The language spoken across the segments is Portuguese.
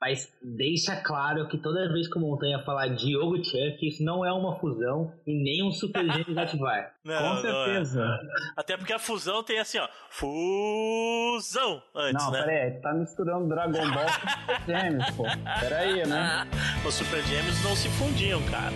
Mas deixa claro que toda vez que o Montanha falar Diogo Chuck, isso não é uma fusão e nem um Super Gêmeos ativar. Não, Com não é. certeza. Até porque a fusão tem assim, ó. Fusão antes, Não, né? pera aí, tá misturando Dragon Ball com Super Gêmeos, pô. Pera aí, né? Os Super Gêmeos não se fundiam, cara.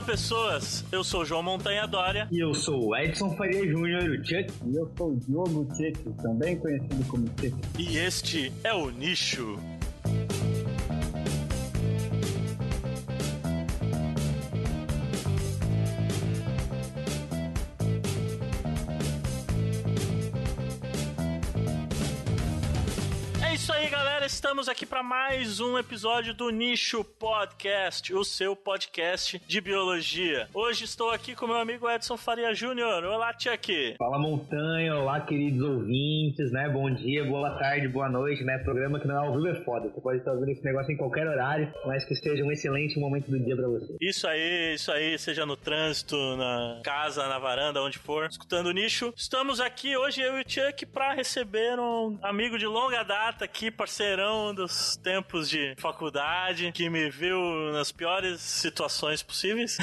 Olá, pessoas. Eu sou o João Montanha Dória. E eu sou o Edson Faria Júnior, o Chuck. E eu sou o Diogo Tcheque, também conhecido como Tcheque. E este é o Nicho. Estamos aqui para mais um episódio do Nicho Podcast, o seu podcast de biologia. Hoje estou aqui com meu amigo Edson Faria Júnior. Olá, Chuck. Fala Montanha, olá queridos ouvintes, né? Bom dia, boa tarde, boa noite, né? Programa que não é ao vivo é foda. Você pode estar ouvindo esse negócio em qualquer horário, mas que seja um excelente momento do dia pra você. Isso aí, isso aí, seja no trânsito, na casa, na varanda, onde for, escutando o nicho. Estamos aqui hoje, eu e o Chuck, para receber um amigo de longa data aqui, parceirão dos tempos de faculdade, que me viu nas piores situações possíveis.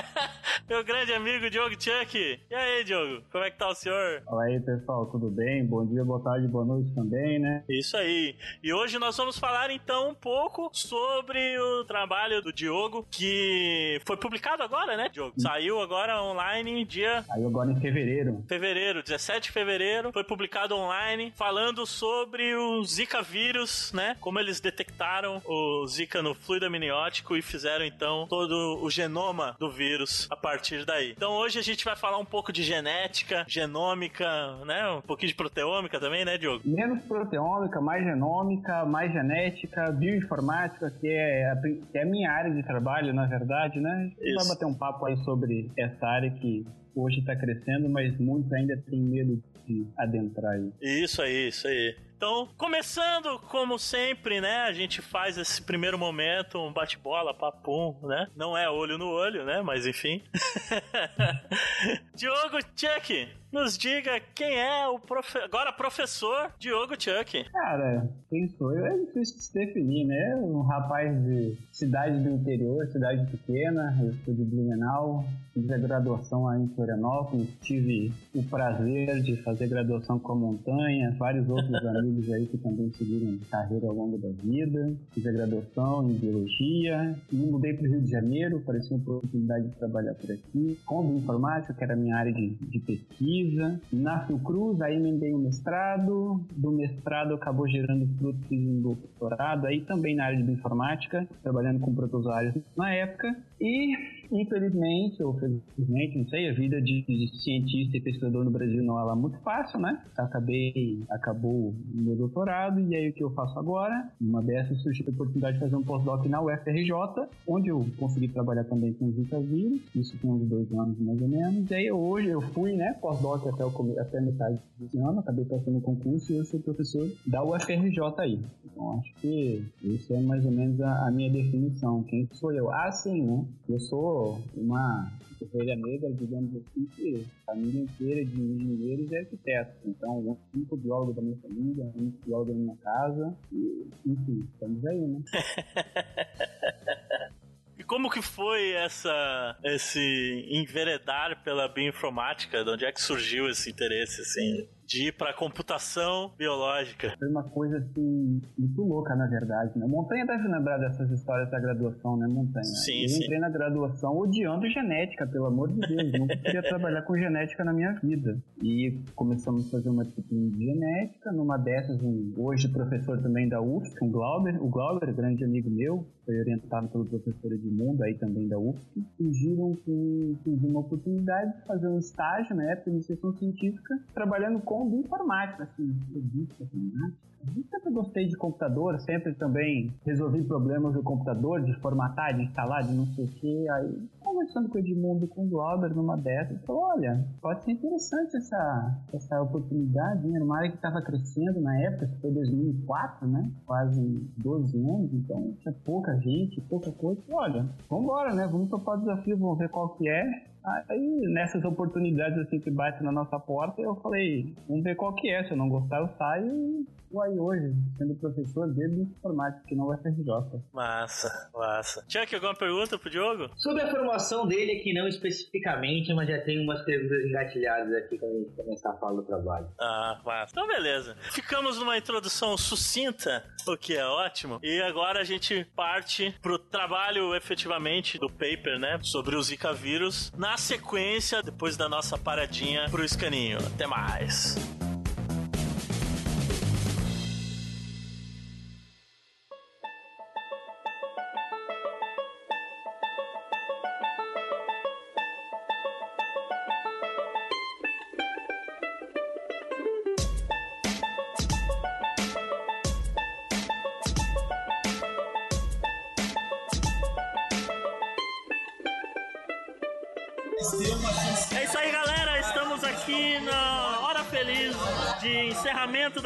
Meu grande amigo Diogo Chuck. E aí, Diogo, como é que tá o senhor? Fala aí, pessoal, tudo bem? Bom dia, boa tarde, boa noite também, né? Isso aí. E hoje nós vamos falar então um pouco sobre o trabalho do Diogo, que foi publicado agora, né, Diogo? Saiu agora online dia Aí agora em fevereiro. fevereiro, 17 de fevereiro, foi publicado online, falando sobre o Zika vírus, né? Como eles detectaram o Zika no fluido amniótico e fizeram então todo o genoma do vírus a partir daí. Então hoje a gente vai falar um pouco de genética, genômica, né? Um pouquinho de proteômica também, né, Diogo? Menos proteômica, mais genômica, mais genética, bioinformática, que é a, que é a minha área de trabalho, na verdade, né? A gente vai bater um papo aí sobre essa área que hoje está crescendo, mas muitos ainda têm medo de adentrar aí. Isso aí, isso aí. Então, começando como sempre, né? A gente faz esse primeiro momento, um bate-bola, papum, né? Não é olho no olho, né? Mas enfim. Diogo Chuck, nos diga quem é o profe... agora professor Diogo Chuck. Cara, quem sou eu é difícil de se definir, né? Um rapaz de cidade do interior, cidade pequena, eu sou de Blumenau, fiz a graduação lá em Florianópolis, tive o prazer de fazer graduação com a montanha, vários outros amigos aí que também seguiram carreira ao longo da vida, fiz a graduação em biologia, me mudei para o Rio de Janeiro, apareceu uma oportunidade de trabalhar por aqui, com bioinformática, que era a minha área de, de pesquisa, na Fiocruz, aí emendei o mestrado, do mestrado acabou gerando frutos um doutorado, aí também na área de bioinformática, trabalhando com protozoários na época, e infelizmente, ou felizmente, não sei, a vida de, de cientista e pesquisador no Brasil não é lá muito fácil, né? Acabei, acabou meu doutorado, e aí o que eu faço agora? Uma dessas surgiu a oportunidade de fazer um pós-doc na UFRJ, onde eu consegui trabalhar também com Zika vírus, isso tem uns dois anos mais ou menos, e aí hoje eu fui, né, pós-doc até, o, até metade desse ano, acabei passando o concurso e eu sou professor da UFRJ aí. Então acho que isso é mais ou menos a, a minha definição. Quem sou eu? Ah, sim, né? Eu sou uma ovelha negra, digamos assim, que a família inteira de engenheiros e arquitetos. Então, o único biólogo da minha família, o único biólogo da minha casa, e, enfim, estamos aí, né? E como que foi essa esse enveredar pela bioinformática? De onde é que surgiu esse interesse assim de ir para computação biológica? Foi uma coisa assim, muito louca, na verdade, né? Montanha deve lembrar dessas histórias da graduação, né, Montanha? Sim, eu sim. entrei na graduação odiando genética, pelo amor de Deus. Nunca queria trabalhar com genética na minha vida. E começamos a fazer uma disciplina de genética. Numa dessas, um, hoje professor também da UFSC, um Glauber. O Glauber, grande amigo meu, foi orientado pelo professor Edmundo, aí também da UFSC. Surgiram com, surgiu uma oportunidade de fazer um estágio na época de iniciação científica, trabalhando com bioinformática, assim, revista, matemática. Eu sempre gostei de computador, sempre também resolvi problemas do computador, de formatar, de instalar, de não sei o que. Aí, conversando com o Edmundo com o Glauber numa dessas, falou, olha, pode ser interessante essa, essa oportunidade, né? Uma área que estava crescendo na época, foi 2004, né? Quase 12 anos, então tinha pouca gente, pouca coisa. Olha, vambora, né? Vamos topar o desafio, vamos ver qual que é. Aí, nessas oportunidades assim que batem na nossa porta, eu falei, vamos ver qual que é. Se eu não gostar, eu saio e vou aí hoje, sendo professor de informática, que não vai ser RJ. Massa, massa. Chuck, alguma pergunta pro Diogo? Sobre a formação dele aqui, não especificamente, mas já tem umas perguntas engatilhadas aqui quando a gente começar a falar do trabalho. Ah, massa. Então, beleza. Ficamos numa introdução sucinta, o que é ótimo. E agora a gente parte pro trabalho efetivamente do paper, né? Sobre o Zika vírus. Na sequência, depois da nossa paradinha pro escaninho. Até mais.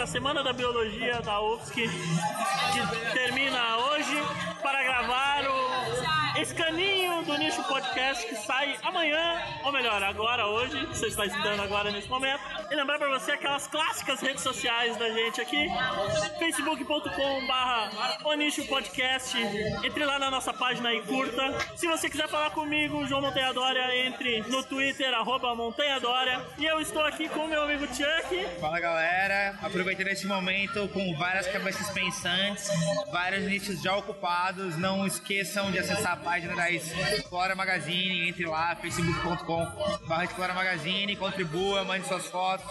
Da Semana da Biologia da UFSC, que termina hoje para gravar o escaninho do Nicho Podcast que sai amanhã, ou melhor, agora, hoje, você está estudando agora nesse momento. E lembrar para você aquelas clássicas redes sociais da gente aqui, facebook.com barra o Nicho Podcast. Entre lá na nossa página e curta. Se você quiser falar comigo, João Montanha Dória, entre no Twitter, arroba Montanha Dória. E eu estou aqui com meu amigo Chuck. Fala galera, aproveitando esse momento com várias cabeças pensantes, vários nichos já ocupados, não esqueçam de acessar a página da Explora Magazine, entre lá, facebook.com barra Explora Magazine, contribua, mande suas fotos,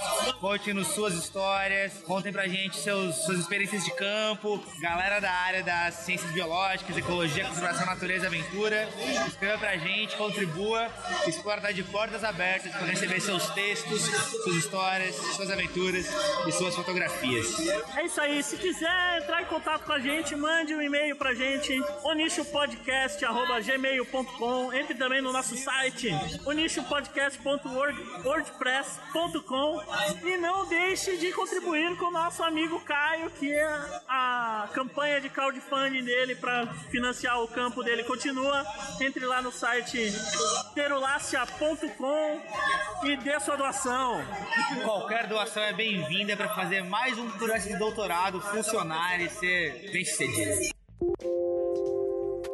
nos suas histórias, contem pra gente seus, suas experiências de campo, galera da área das ciências biológicas, ecologia, conservação, natureza, aventura, escreva pra gente, contribua, Explora tá de portas abertas para receber seus textos, suas histórias, suas aventuras e suas fotografias. É isso aí. Se quiser entrar em contato com a gente, mande um e-mail pra gente, onichopodcast.gmail.com. Entre também no nosso site, onichopodcast.wordpress.com. E não deixe de contribuir com o nosso amigo Caio, que é a campanha de crowdfunding dele para financiar o campo dele continua. Entre lá no site terulácia.com e dê sua doação. Qualquer doação é bem-vinda para fazer mais um processo de doutorado funcionar e ser bem sucedido.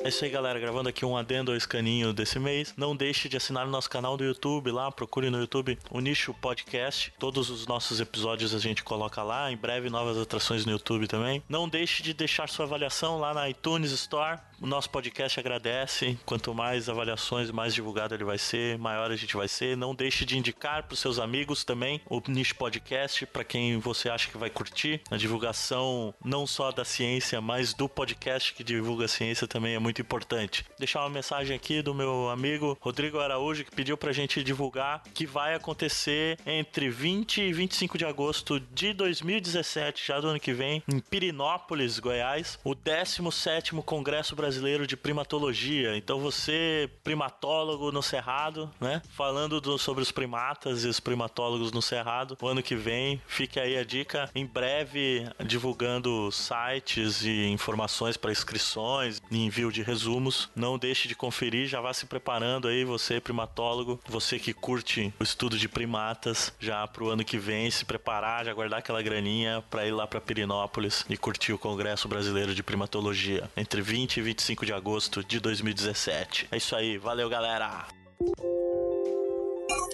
É isso aí, galera. Gravando aqui um adendo ao escaninho desse mês. Não deixe de assinar o nosso canal do YouTube lá. Procure no YouTube o Nicho Podcast. Todos os nossos episódios a gente coloca lá. Em breve, novas atrações no YouTube também. Não deixe de deixar sua avaliação lá na iTunes Store. O nosso podcast agradece. Quanto mais avaliações, mais divulgado ele vai ser, maior a gente vai ser. Não deixe de indicar para os seus amigos também o Nicho Podcast, para quem você acha que vai curtir. A divulgação não só da ciência, mas do podcast que divulga a ciência também é muito importante. Deixar uma mensagem aqui do meu amigo Rodrigo Araújo, que pediu pra gente divulgar que vai acontecer entre 20 e 25 de agosto de 2017, já do ano que vem, em Pirinópolis, Goiás, o 17º Congresso Brasileiro de Primatologia. Então você, primatólogo no Cerrado, né, falando do, sobre os primatas e os primatólogos no Cerrado, o ano que vem, fique aí a dica, em breve divulgando sites e informações para inscrições e envio de resumos. Não deixe de conferir, já vá se preparando aí, você primatólogo, você que curte o estudo de primatas, já pro ano que vem se preparar, já guardar aquela graninha para ir lá para Pirinópolis e curtir o Congresso Brasileiro de Primatologia entre 20 e 25 de agosto de 2017. É isso aí, valeu galera!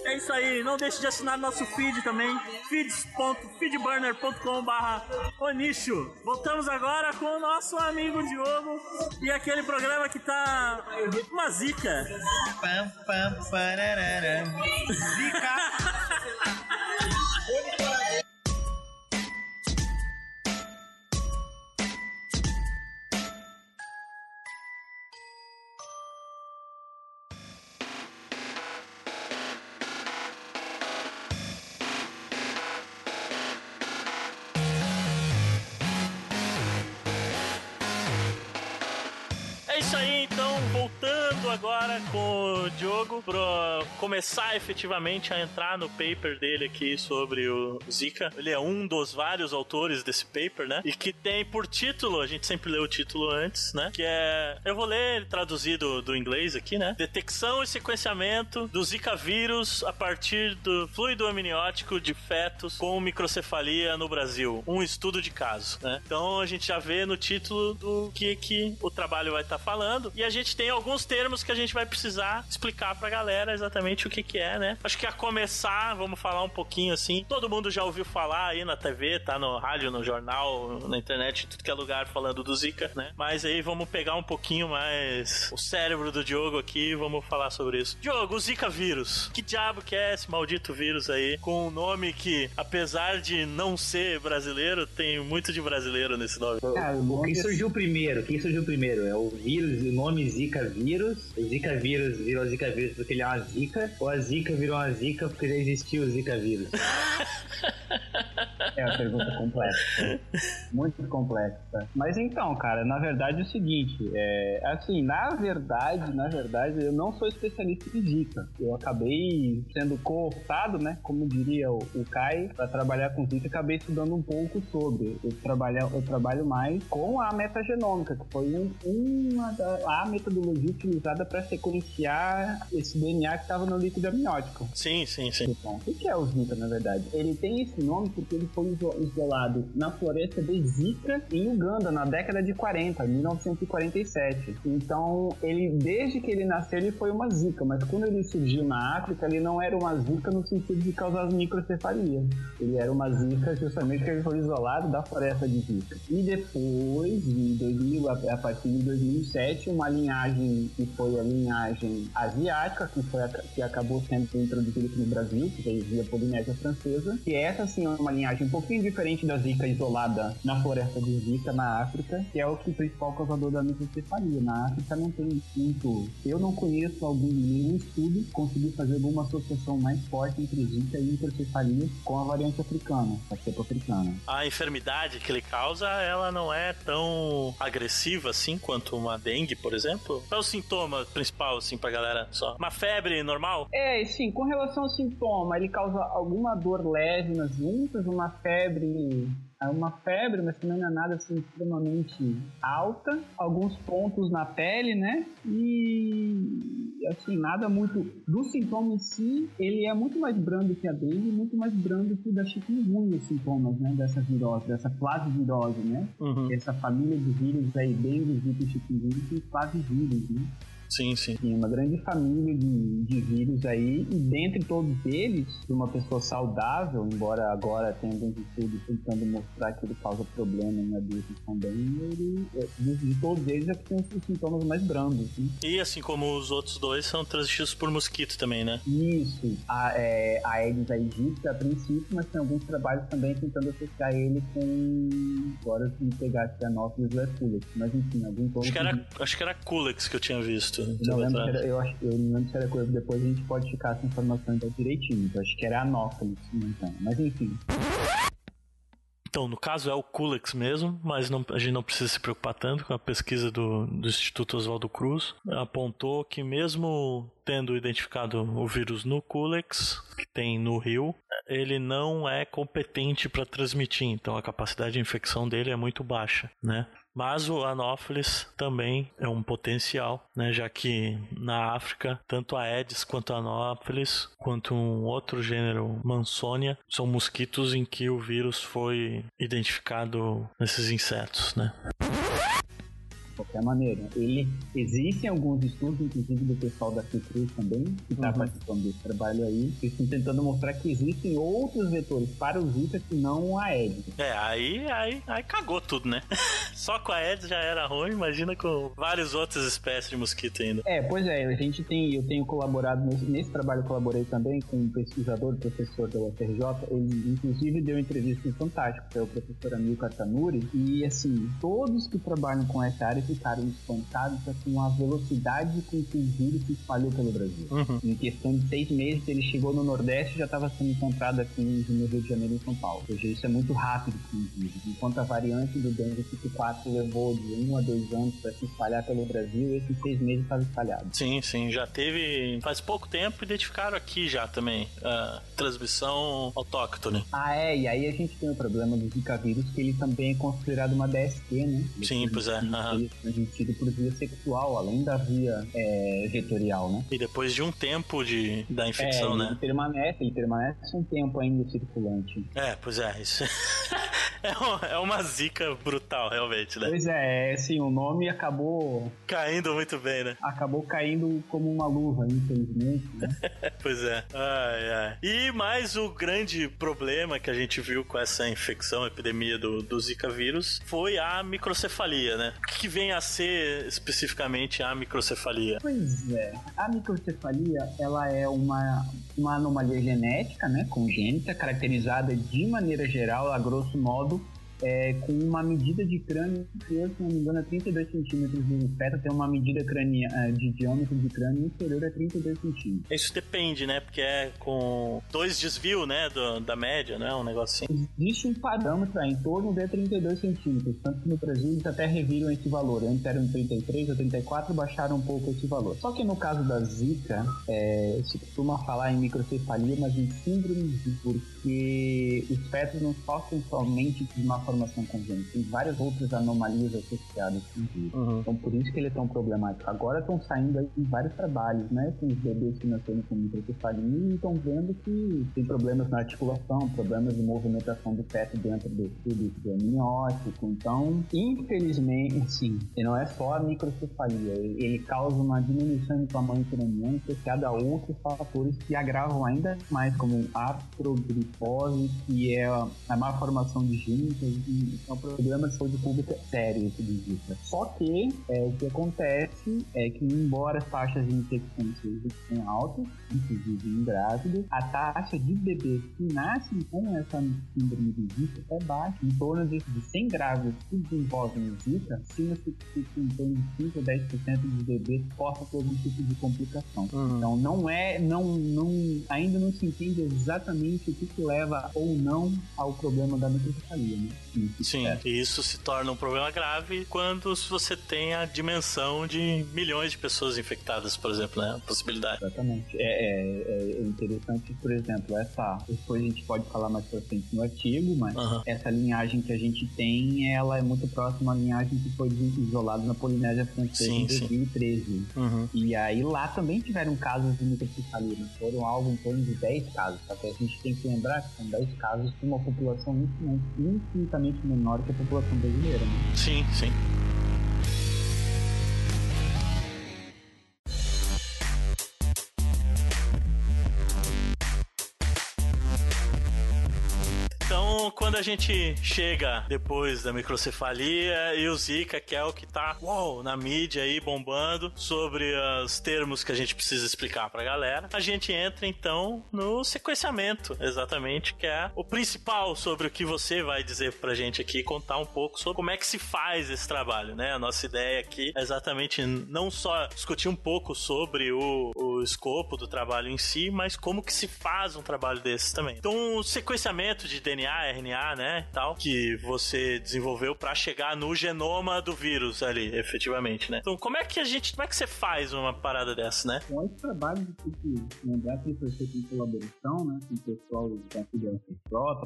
É isso aí, não deixe de assinar nosso feed também, feeds.feedburner.com barra Onicho. Voltamos agora com o nosso amigo Diogo e aquele programa que tá uma zica. Pam, pam, pararara. Zica! com o Diogo para começar efetivamente a entrar no paper dele aqui sobre o Zika. Ele é um dos vários autores desse paper, né? E que tem por título, a gente sempre lê o título antes, né? Que é. Eu vou ler traduzido do inglês aqui, né? Detecção e sequenciamento do Zika vírus a partir do fluido amniótico de fetos com microcefalia no Brasil. Um estudo de caso, né? Então a gente já vê no título do que, que o trabalho vai estar tá falando. E a gente tem alguns termos que a gente vai precisar explicar pra galera exatamente o que, que é, né? Acho que a começar, vamos falar um pouquinho assim. Todo mundo já ouviu falar aí na TV, tá no rádio, no jornal, na internet, em tudo que é lugar falando do Zika, né? Mas aí vamos pegar um pouquinho mais o cérebro do Diogo aqui e vamos falar sobre isso. Diogo, o Zika vírus. Que diabo que é esse maldito vírus aí? Com um nome que, apesar de não ser brasileiro, tem muito de brasileiro nesse nome. Cara, quem surgiu primeiro? Quem surgiu primeiro? É o vírus, o nome Zika vírus. O Zika vírus virou Zika vírus porque ele é uma Zika. Ou a Zika virou uma Zika porque já existiu o Zika vírus? É uma pergunta complexa. Muito complexa. Mas então, cara, na verdade é o seguinte, é, assim, na verdade, na verdade, eu não sou especialista em Zika. Eu acabei sendo cooptado, né, como diria o, o Kai, para trabalhar com Zika, acabei estudando um pouco sobre. Eu trabalho, eu trabalho mais com a metagenômica, que foi um, uma da, a metodologia utilizada para sequenciar esse DNA que estava no líquido amniótico. Sim, sim, sim. Então, o que é o Zika, na verdade? Ele tem esse nome porque ele foi isolado na floresta de Zika, em Uganda, na década de 40, 1947. Então, ele, desde que ele nasceu, ele foi uma Zika, mas quando ele surgiu na África, ele não era uma Zika no sentido de causar microcefalia. Ele era uma Zika justamente porque ele foi isolado da floresta de Zika. E depois, em 2000, a partir de 2007, uma linhagem que foi a linhagem asiática, que, foi a, que acabou sendo introduzida aqui no Brasil, que veio via Polinésia Francesa, e essa sim é uma linhagem pouquinho diferente da Zika isolada na floresta de Zika, na África, que é o que o principal causador da microcefalia. Na África não tem muito. Eu não conheço algum nenhum estudo que conseguiu fazer alguma associação mais forte entre Zika e microcefalia com a variante africana, a cepa africana. A enfermidade que ele causa, ela não é tão agressiva assim quanto uma dengue, por exemplo? Qual é o sintoma principal, assim, pra galera só? Uma febre normal? É, sim, com relação ao sintoma, ele causa alguma dor leve nas juntas, uma febre é uma febre, mas também não é nada assim extremamente alta. Alguns pontos na pele, né? E assim, nada muito. Do sintoma em si, ele é muito mais brando que a dengue, muito mais brando que o da chikungunya, os sintomas, né? Dessa virose, dessa flavivirose, né? Uhum. Essa família de vírus aí, dengue, zika e chikungunya, tem flavivírus, né? Sim, sim. Tem uma grande família de, de vírus aí, e dentre todos eles, uma pessoa saudável, embora agora tenha alguns estudos tentando mostrar que ele causa problema em adultos também, ele, é, de, de todos eles é que tem os sintomas mais brandos. Né? E assim como os outros dois, são transmitidos por mosquito também, né? Isso. A, é, a Aedes aegypti a princípio, mas tem alguns trabalhos também tentando associar ele com. Agora se pegar aqui a lefulex, mas enfim, alguns Acho que era, acho que era Culex que eu tinha visto. Não lembro era, eu, acho, eu não lembro se era coisa, depois a gente pode ficar essa informação então direitinho. Eu acho que era Anófeles, então. Mas enfim. Então, no caso é o Culex mesmo, mas não, a gente não precisa se preocupar tanto com a pesquisa do, do Instituto Oswaldo Cruz. Apontou que mesmo tendo identificado o vírus no Culex, que tem no rio, ele não é competente para transmitir, então a capacidade de infecção dele é muito baixa, né? Mas o Anopheles também é um potencial, né? já que na África, tanto a Aedes quanto a Anopheles, quanto um outro gênero, Mansonia, são mosquitos em que o vírus foi identificado nesses insetos. Né? De qualquer maneira. Ele existem alguns estudos, inclusive do pessoal da Fiocruz também, que está uhum. participando desse trabalho aí, que estão tentando mostrar que existem outros vetores para o Zika que não a Aedes. É, aí, aí, aí cagou tudo, né? Só com a Aedes já era ruim, imagina com várias outras espécies de mosquito ainda. É, pois é, a gente tem, eu tenho colaborado nesse, nesse trabalho, eu colaborei também com um pesquisador, professor da UFRJ, ele inclusive deu uma entrevista em Fantástico, que é o professor Amilcar Tanuri, e assim, todos que trabalham com essa área ficaram espantados com a velocidade com que o vírus se espalhou pelo Brasil. Uhum. Em questão de seis meses, ele chegou no Nordeste e já estava sendo encontrado aqui no Rio de Janeiro e em São Paulo. Ou seja, isso é muito rápido com o vírus. Enquanto a variante do dengue tipo 4 levou de um a dois anos para se espalhar pelo Brasil, esses seis meses estava espalhado. Sim, sim, já teve. Faz pouco tempo identificaram aqui já também a transmissão autóctone. Ah, é, e aí a gente tem o problema do Zika vírus, que ele também é considerado uma DST, né? Ele Sim, pois é. Ele é transmitido por via sexual, além da via é, vetorial, né? E depois de um tempo de, da infecção, é, né? Ele permanece, ele permanece um tempo ainda circulante. É, pois é, isso é, uma, é uma zica brutal, realmente, né? Pois é, assim, o nome acabou, Caindo muito bem, né? acabou caindo como uma luva, infelizmente, né? Pois é. Ai, ai. E mais o grande problema que a gente viu com essa infecção, epidemia do, do Zika vírus, foi a microcefalia, né? O que, que vem a ser especificamente a microcefalia? Pois é, a microcefalia, ela é uma, uma anomalia genética, né, congênita, caracterizada de maneira geral, a grosso modo, é, com uma medida de crânio se não me engano, a 32 centímetros do feto tem uma medida crânio, eh, de diâmetro de crânio inferior a 32 centímetros. Isso depende, né? Porque é com dois desvios, né? do- da média, né? Um negócio assim. Existe um parâmetro aí, em torno de 32 centímetros, tanto que no Brasil eles até reviram esse valor. Antes eram 33 ou 34, baixaram um pouco esse valor. Só que no caso da Zika, é, se costuma falar em microcefalia, mas em síndrome porque os fetos não sofrem somente de uma formação congênita, tem várias outras anomalias associadas com o vírus. Então por isso que ele é tão problemático. Agora estão saindo aí vários trabalhos, né, com os bebês que nasceram com microcefalia e estão vendo que tem problemas na articulação, problemas de movimentação do feto dentro do do do amniótico. Então, infelizmente, e não é só a microcefalia, ele ele causa uma diminuição do tamanho craniano associada a outros fatores que agravam ainda mais, como artrogrifose, que é a a má formação de e é um problema de saúde pública sério esse de Zika. Só que é, o que acontece é que, embora as taxas de infecção sejam altas, inclusive em grávidos, a taxa de bebês que nascem com essa síndrome de Zika é baixa. Em torno de, de 100 grávidos que desenvolvem Zika, estima-se que em torno de 5 ou 10% dos bebês possam ter algum tipo de complicação. Então não é, não, não, ainda não se entende exatamente o que, que leva ou não ao problema da microcefalia, né? Sim, é. e isso se torna um problema grave quando você tem a dimensão de milhões de pessoas infectadas, por exemplo, né? A possibilidade. Exatamente. É, é- é interessante, por exemplo, essa. Depois a gente pode falar mais pra frente no artigo, mas Aham. essa linhagem que a gente tem, ela é muito próxima à linhagem que foi isolada na Polinésia Francesa Sim, em sim. 2013. Uhum. E aí lá também tiveram casos de microcefalia, né? foram algo em torno de 10 casos. Só que a gente tem que lembrar que são 10 casos de uma população infinitamente, infinitamente menor que a população brasileira. Né? Sim, sim. Então, quando a gente chega depois da microcefalia e o Zika, que é o que tá uou, na mídia aí bombando sobre os termos que a gente precisa explicar pra galera, a gente entra então no sequenciamento, exatamente, que é o principal sobre o que você vai dizer pra gente aqui, contar um pouco sobre como é que se faz esse trabalho, né? A nossa ideia aqui é exatamente não só discutir um pouco sobre o, o escopo do trabalho em si, mas como que se faz um trabalho desses também. Então, o sequenciamento de DNA, RNA, né, tal, que você desenvolveu pra chegar no genoma do vírus ali, efetivamente, né? Então, como é que a gente, como é que você faz uma parada dessa, né? Com esse trabalho de tipo, lembrar que foi feito em colaboração, né, com o pessoal da FJ,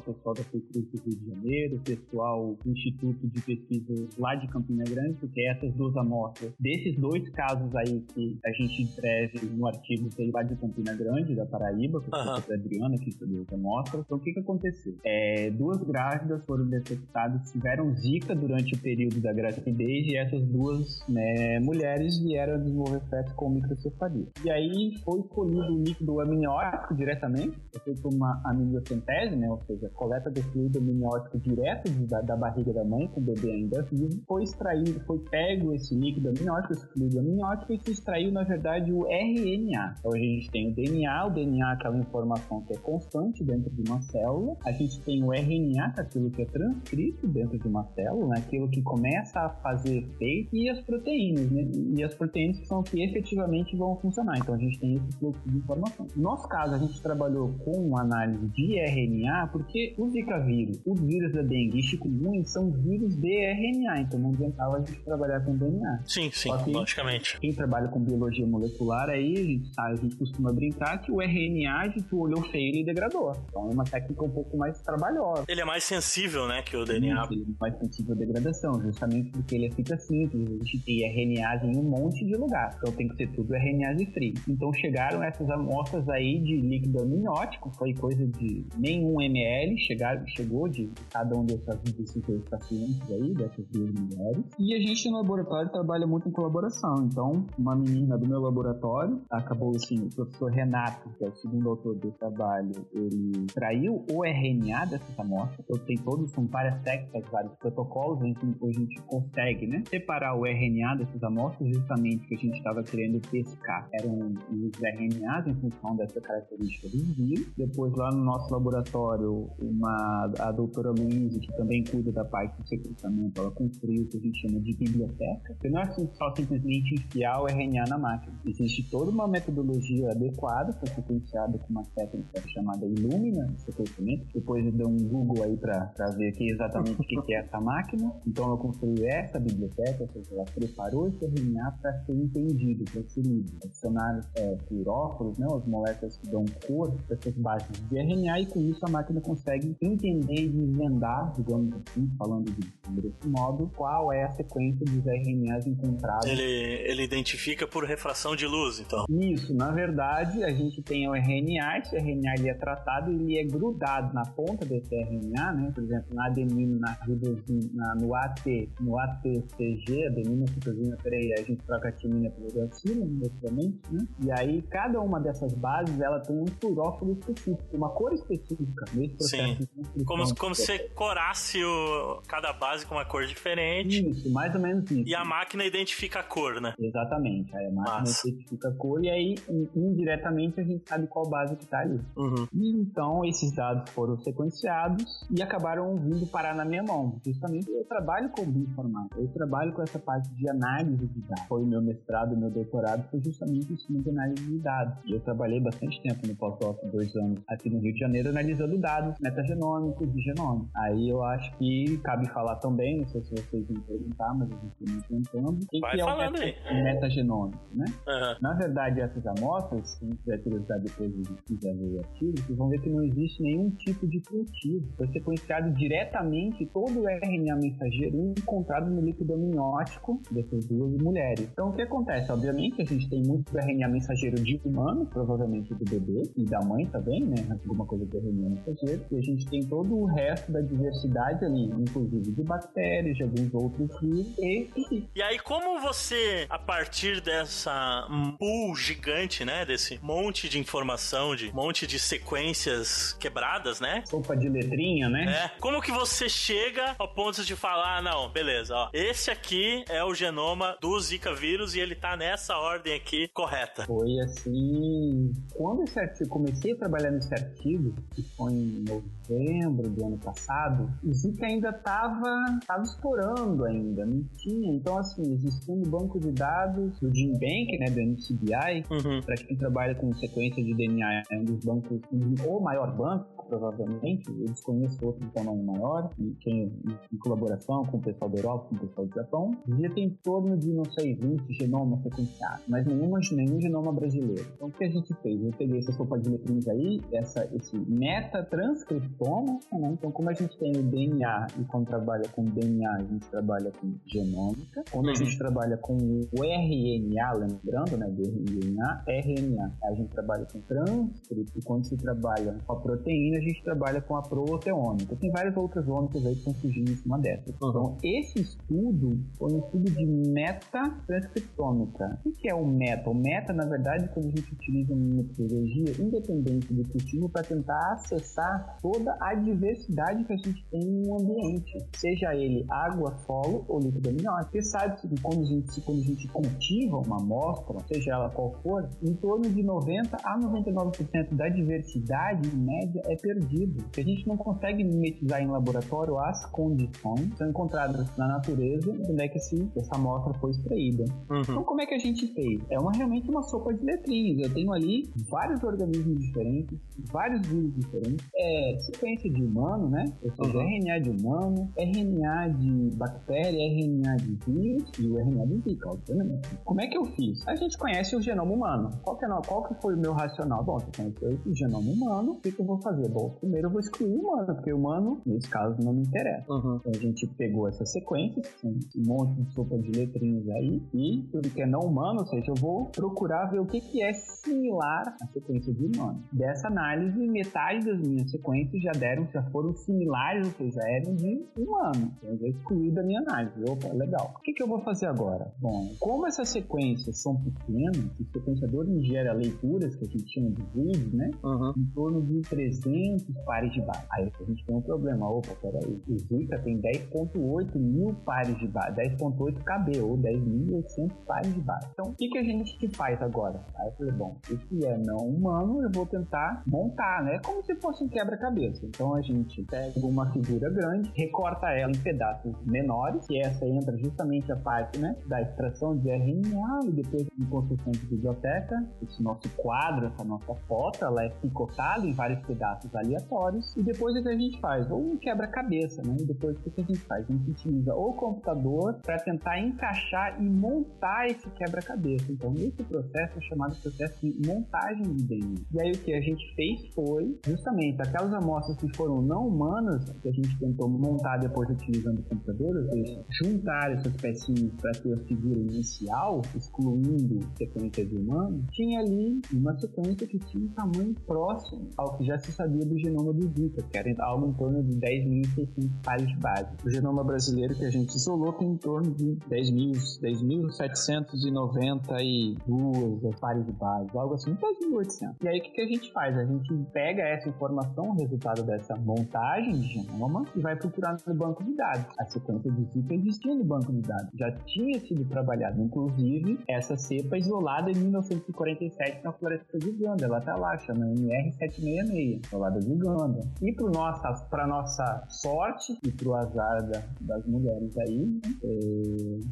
pessoal da Prefeitura do Rio de Janeiro, pessoal do Instituto de Pesquisas lá de Campina Grande, porque essas duas amostras, desses dois casos aí que a gente escreve no artigo veio lá de Campina Grande, da Paraíba, que Aham. foi a Adriana que estudou as amostras. Então o que que aconteceu? É, duas grávidas foram detectadas, tiveram zika durante o período da gravidez e essas duas né, mulheres vieram a desenvolver fetos com microcefalia. E aí foi colhido o líquido amniótico diretamente, foi feita uma amniocentese, né, ou seja, coleta do fluido amniótico direto de- da, da barriga da mãe, com o bebê ainda vivo, foi extraído, foi pego esse líquido amniótico, esse fluido amniótico, e se extraiu, na verdade, o RNA. Então a gente tem o DNA, o DNA é aquela informação que é constante dentro de uma célula, a gente tem o RNA, é aquilo que é transcrito dentro de uma célula, né? aquilo que começa a fazer efeito, e as proteínas, né? E as proteínas que são que efetivamente vão funcionar. Então a gente tem esse fluxo de informação. No nosso caso, a gente trabalhou com análise de RNA, porque o Zika vírus, os vírus da dengue e chikungunya são vírus de RNA, então não adiantava a gente trabalhar com DNA. Sim, sim, logicamente. Quem trabalha com biologia molecular aí, a gente sabe, a gente costuma brincar que o RNA de tu olhou feio e degradou. Então é uma técnica um pouco mais trabalhosa. Ele é mais sensível, né, que o DNA. Ele é mais sensível à degradação, justamente porque ele é fita simples. A gente tem RNAs em um monte de lugar. Então tem que ser tudo RNAs de frio. Então chegaram essas amostras aí de líquido amniótico, foi coisa de nenhum ml, chegaram, chegou de cada um dessas, desses dois pacientes aí, dessas duas mulheres. E a gente no laboratório trabalha muito em colaboração. Então, uma menina do meu laboratório, acabou assim, o professor Renato, que é o segundo autor do trabalho, ele traiu o RNA dessas amostras. Então, tem todos, são várias técnicas, vários protocolos em que a gente consegue, né, separar o RNA dessas amostras, justamente que a gente estava querendo pescar. Eram os RNAs em função dessa característica dos vírus. Depois, lá no nosso laboratório, uma, a doutora Luísa, que também cuida da parte de sequenciamento, ela construiu o que a gente chama de biblioteca. Que não é assim, só simplesmente enfiar o RNA na máquina. Existe toda uma metodologia adequada para sequenciada com uma técnica chamada Illumina sequenciamento. Depois eu dei um Google aí para ver aqui exatamente o que é essa máquina. Então ela construiu essa biblioteca, ou seja, ela preparou esse RNA para ser entendido, para ser lido. Adicionar é, fluoróforos, né, as moléculas que dão cor para essas bases de RNA e com isso a máquina consegue entender e desvendar, digamos assim, falando de, desse modo, qual é a sequência dos RNAs encontrados. Ele, ele identifica por refração de luz, então. Isso, na verdade, a gente tem o RNA, esse RNA ele é tratado e ele é grudado na ponta desse RNA, né? Por exemplo, na adenina, na ribosina, no AT, no ATCG, adenina, citosina, peraí, a gente troca a timina pelo uracilo, basicamente, né? E aí, cada uma dessas bases, ela tem um fluorófilo específico, uma cor específica nesse processo Sim. Como, como se corasse o, cada base com uma cor diferente. Isso, mais ou menos isso. E a máquina identifica a cor, né? Exatamente. Aí a máquina Massa. identifica a cor e aí, indiretamente, a gente sabe qual base que tá ali. Uhum. E então, esses dados foram sequenciados e acabaram vindo parar na minha mão. Justamente eu trabalho com bioinformática. Eu trabalho com essa parte de análise de dados. Foi o meu mestrado, meu doutorado, foi justamente isso de análise de dados. E eu trabalhei bastante tempo no pós-doc, dois anos, aqui no Rio de Janeiro, analisando dados metagenômicos e genômicos. Aí eu acho que cabe falar também, não sei se vocês vão perguntar, mas a gente não tentando. O que é o meta, metagenômico, né? Uhum. Na verdade, essas amostras, se a gente tiver curiosidade depois de quiser ver o artigo, vocês vão ver que não existe nenhum tipo de cultivo. Foi sequenciado diretamente todo o RNA mensageiro encontrado no líquido amniótico dessas duas mulheres. Então, o que acontece? Obviamente, a gente tem muito RNA mensageiro de humano, provavelmente do bebê, e da mãe também, né? Alguma coisa de RNA mensageiro. E a gente tem todo o resto da diversidade ali, inclusive de bactérias, de alguns outros vírus e E aí, como você, a partir dessa pool gigante, né? Desse monte de informação, de monte de sequências quebradas, né? Sopa de letrinha, né? É. Como que você chega ao ponto de falar, ah, não, beleza, ó, esse aqui é o genoma do Zika vírus e ele tá nessa ordem aqui correta? Foi assim. Quando esse artigo, comecei a trabalhar nesse artigo, que foi em novembro do ano passado, o Zika ainda tava, tava explorando ainda, não tinha. Então, assim, existia um banco de dados do GenBank, né, do NCBI, uhum. para quem trabalha com sequência de DNA, é um dos bancos, o maior banco, provavelmente, eu desconheço outro tamanho maior, e quem em colaboração com o pessoal da Europa, com o pessoal do Japão, já tem em torno de, não sei, 20 genomas sequenciados, mas nenhuma, nenhum genoma brasileiro. Então, o que a gente fez? Eu peguei essa sopa de letrinhas aí, essa, esse metatranscriptoma, né? então como a gente tem o DNA, e quando trabalha com DNA, a gente trabalha com genômica, quando a gente trabalha com o RNA, lembrando, né, do RNA, RNA, a gente trabalha com transcrito, e quando se trabalha com a proteína, a gente trabalha com a proteômica. Tem várias outras ômicas aí que estão surgindo em cima dessas. Uhum. Então, esse estudo foi um estudo de metatranscriptômica. O que é o meta? O meta, na verdade, quando a gente utiliza uma metodologia independente do cultivo para tentar acessar toda a diversidade que a gente tem no ambiente, seja ele água, solo ou líquido amniótico. Você sabe que quando a gente, quando a gente cultiva uma amostra, seja ela qual for, em torno de 90 a 99% da diversidade, em média, é perdido. A gente não consegue mimetizar em laboratório as condições que são encontradas na natureza onde é que esse, essa amostra foi extraída. Uhum. Então, como é que a gente fez? É uma, realmente uma sopa de letrinhas. Eu tenho ali vários organismos diferentes, vários vírus diferentes, é sequência de humano, né? Ou seja, uhum. RNA de humano, RNA de bactéria, RNA de vírus e o RNA de zika, obviamente. Como é que eu fiz? A gente conhece o genoma humano. Qual que, é, qual que foi o meu racional? Bom, você conheceu o genoma humano, o que, que eu vou fazer? Primeiro eu vou excluir o humano, porque o humano, nesse caso, não me interessa. Uhum. Então a gente pegou essas sequências, um monte de sopa de letrinhas aí, e tudo que é não humano, ou seja, eu vou procurar ver o que, que é similar à sequência de humano. Dessa análise, metade das minhas sequências já deram, já foram similares, ou seja, eram de humano. Então eu já excluí da minha análise. Opa, legal. O que, que eu vou fazer agora? Bom, como essas sequências são pequenas, o sequenciador gera leituras, que a gente chama de reads, né? Uhum. Em torno de 300 pares de base. Aí a gente tem um problema. Opa, peraí. O Zika tem 10.8 mil pares de base, 10.8 KB, ou 10.800 pares de base. Então, o que, que a gente faz agora? Aí eu falei, bom, esse é não humano, eu vou tentar montar, né? Como se fosse um quebra-cabeça. Então a gente pega uma figura grande, recorta ela em pedaços menores, que essa entra justamente a parte, né, da extração de RNA e depois em construção de biblioteca. Esse nosso quadro, essa nossa foto, ela é picotada em vários pedaços aleatórios e depois o que a gente faz? Ou um quebra-cabeça, né? E depois o que a gente faz? A gente utiliza o computador para tentar encaixar e montar esse quebra-cabeça. Então, nesse processo é chamado processo de montagem de DNA. E aí o que a gente fez foi justamente aquelas amostras que foram não humanas, que a gente tentou montar depois utilizando o computador, ou seja, juntar essas pecinhas para ter a figura inicial, excluindo sequência de humano, tinha ali uma sequência que tinha um tamanho próximo ao que já se sabia do genoma do Zika, que era algo em torno de 10.600 pares de base. O genoma brasileiro que a gente isolou tem em torno de 10.792 pares de base, algo assim, 10.800. E aí o que, que a gente faz? A gente pega essa informação, o resultado dessa montagem de genoma, e vai procurar no banco de dados. A sequência de Zika existia no banco de dados, já tinha sido trabalhada, inclusive essa cepa isolada em 1947 na floresta de Uganda, ela tá lá, chama MR766, isolada de Uganda. E para nossa, pra nossa sorte e pro azar da, das mulheres aí,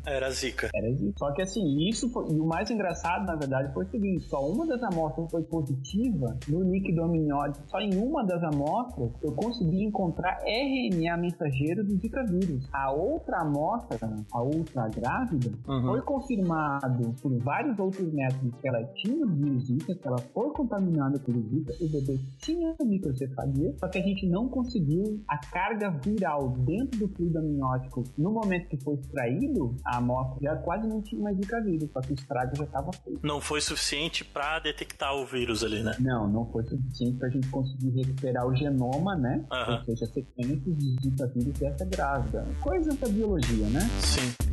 é... era Zika. Era Zika. Só que assim, isso foi, e o mais engraçado, na verdade, foi o seguinte, só uma das amostras foi positiva no líquido amniótico, só em uma das amostras eu consegui encontrar RNA mensageiro do Zika vírus. A outra amostra, a outra grávida, uhum. foi confirmado por vários outros métodos que ela tinha o vírus Zika, que ela foi contaminada pelo Zika, o bebê tinha microcefalia, só que a gente não conseguiu a carga viral dentro do fluido amniótico no momento que foi extraído, a amostra já quase não tinha mais Zika vírus, só que o estrago já estava feito. Não foi suficiente para detectar o vírus ali, né? Não, não foi suficiente para a gente conseguir recuperar o genoma, né? Uhum. Ou seja, sequências de Zika vírus dessa grávida. Coisas da biologia, né? Sim.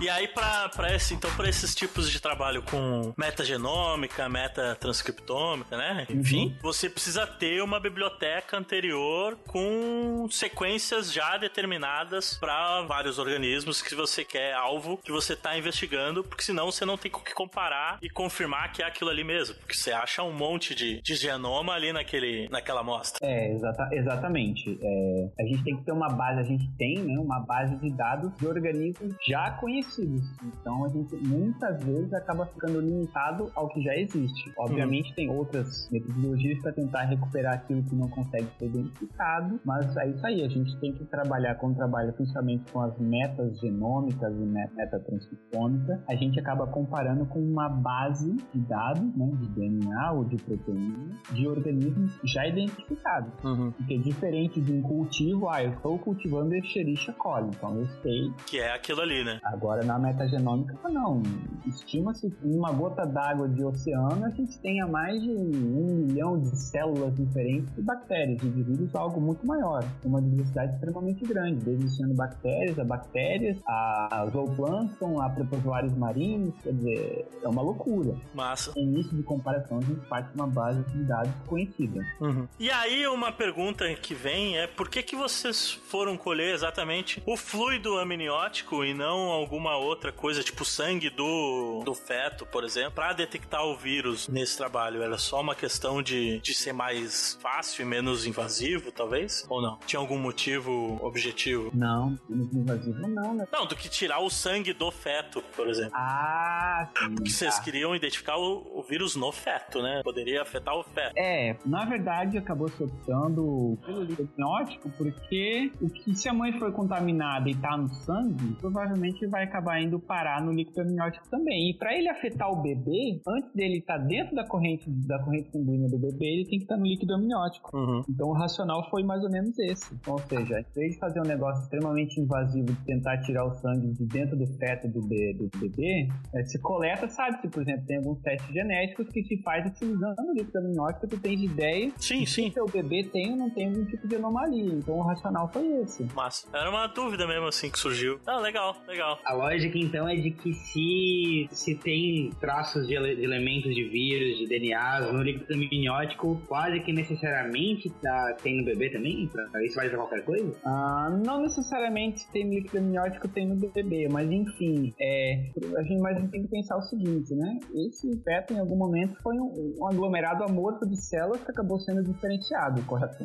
E aí, para esse, então, para esses tipos de trabalho com metagenômica, metatranscriptômica, né? Enfim, uhum. você precisa ter uma biblioteca anterior com sequências já determinadas para vários organismos que você quer, alvo que você está investigando, porque senão você não tem com que comparar e confirmar que é aquilo ali mesmo, porque você acha um monte de, de genoma ali naquele, naquela amostra. É, exata, exatamente. É, a gente tem que ter uma base, a gente tem né, uma base de dados de organismos já conhecidos. Então a gente muitas vezes acaba ficando limitado ao que já existe. Obviamente tem outras metodologias para tentar recuperar aquilo que não consegue ser identificado, mas é isso aí, a gente tem que trabalhar com trabalho principalmente com as metas genômicas e meta transcriptômica. A gente acaba comparando com uma base de dados, né, de DNA ou de proteína, de organismos já identificados. Uhum. Porque é diferente de um cultivo, ah, eu estou cultivando Escherichia coli, então eu sei. Que é aquilo ali, né? Agora na metagenômica, não. Estima-se que em uma gota d'água de oceano a gente tenha mais de um milhão de células diferentes de bactérias de vírus algo muito maior. Uma diversidade extremamente grande, desde sendo bactérias a bactérias, a zooplâncton, a protozoários marinhos, quer dizer, é uma loucura. Massa. Em início de comparação, a gente parte de uma base de dados conhecida. Uhum. E aí, uma pergunta que vem é por que, que vocês foram colher exatamente o fluido amniótico e não alguma outra coisa, tipo sangue do, do feto, por exemplo, para detectar o vírus nesse trabalho? Era só uma questão de, de ser mais fácil e menos invasivo, talvez? Ou não? Tinha algum motivo objetivo? Não, menos invasivo não, né? Não, do que tirar o sangue do feto, por exemplo. Ah, sim. Porque vocês tá. queriam identificar o, o vírus no feto, né? Poderia afetar o feto. É, na verdade acabou se optando pelo líquido amniótico porque o que se a mãe foi contaminada e tá no sangue, provavelmente vai acabar indo parar no líquido amniótico também. E para ele afetar o bebê, antes dele estar dentro da corrente da corrente sanguínea do bebê, ele tem que estar no líquido amniótico. Uhum. Então o racional foi mais ou menos esse. Ou seja, em vez de fazer um negócio extremamente invasivo de tentar tirar o sangue de dentro do feto do, be- do bebê, é, se coleta, sabe-se, por exemplo, tem alguns testes genéticos que se faz utilizando o líquido amniótico, tu tens ideia Sim, se sim. o teu bebê tem ou não tem algum tipo de anomalia. Então o racional foi esse. Massa. Era uma dúvida mesmo assim que surgiu. Ah, legal, legal. A lógica então é de que se, se tem traços de, ele- de elementos de vírus, de DNAs no líquido amniótico, quase que necessariamente tá, tem no bebê também? Pra, isso vale pra qualquer coisa? Ah, não necessariamente tem líquido amniótico tem no bebê, mas enfim, é, a gente mais tem que pensar o seguinte, né? Esse feto em algum momento foi um, um aglomerado amorfo de células que acabou sendo diferenciado, correto?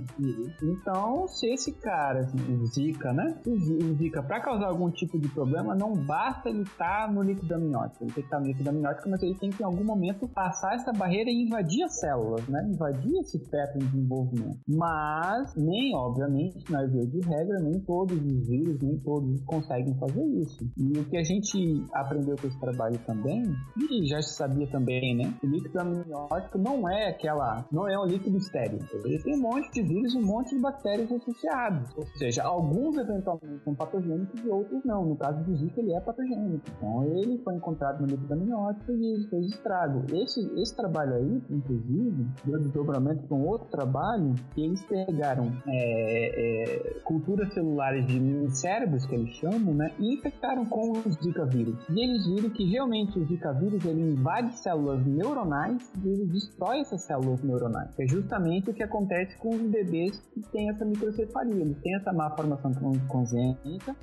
Então, se esse cara, assim, o Zika, né? O Zi- Zika, para causar algum tipo de problema, não basta ele estar no líquido amniótico. Ele tem que estar no líquido amniótico, mas ele tem que em algum momento passar essa barreira e invadir as células, né? Invadir esse feto em desenvolvimento. Mas, nem, obviamente, na via de regra, nem todos os vírus, nem todos conseguem fazer isso. E o que a gente aprendeu com esse trabalho também, e já se sabia também, né? O líquido amniótico não é aquela, não é um líquido estéril. Ele tem um monte de vírus e um monte de bactérias associados. Ou seja, alguns eventualmente são patogênicos e outros não. No caso do Zika, ele é patogênico. Então, ele foi encontrado no líquido amniótico e ele fez estrago. Esse, esse trabalho aí, inclusive, deu desdobramento um outro trabalho que eles pegaram é, é, culturas celulares de cérebros, que eles chamam, né? E infectaram com os Zika vírus. E eles viram que realmente o Zika vírus ele invade células neuronais e ele destrói essas células neuronais. É justamente o que acontece com os bebês que têm essa microcefalia. Eles têm essa má formação congênita,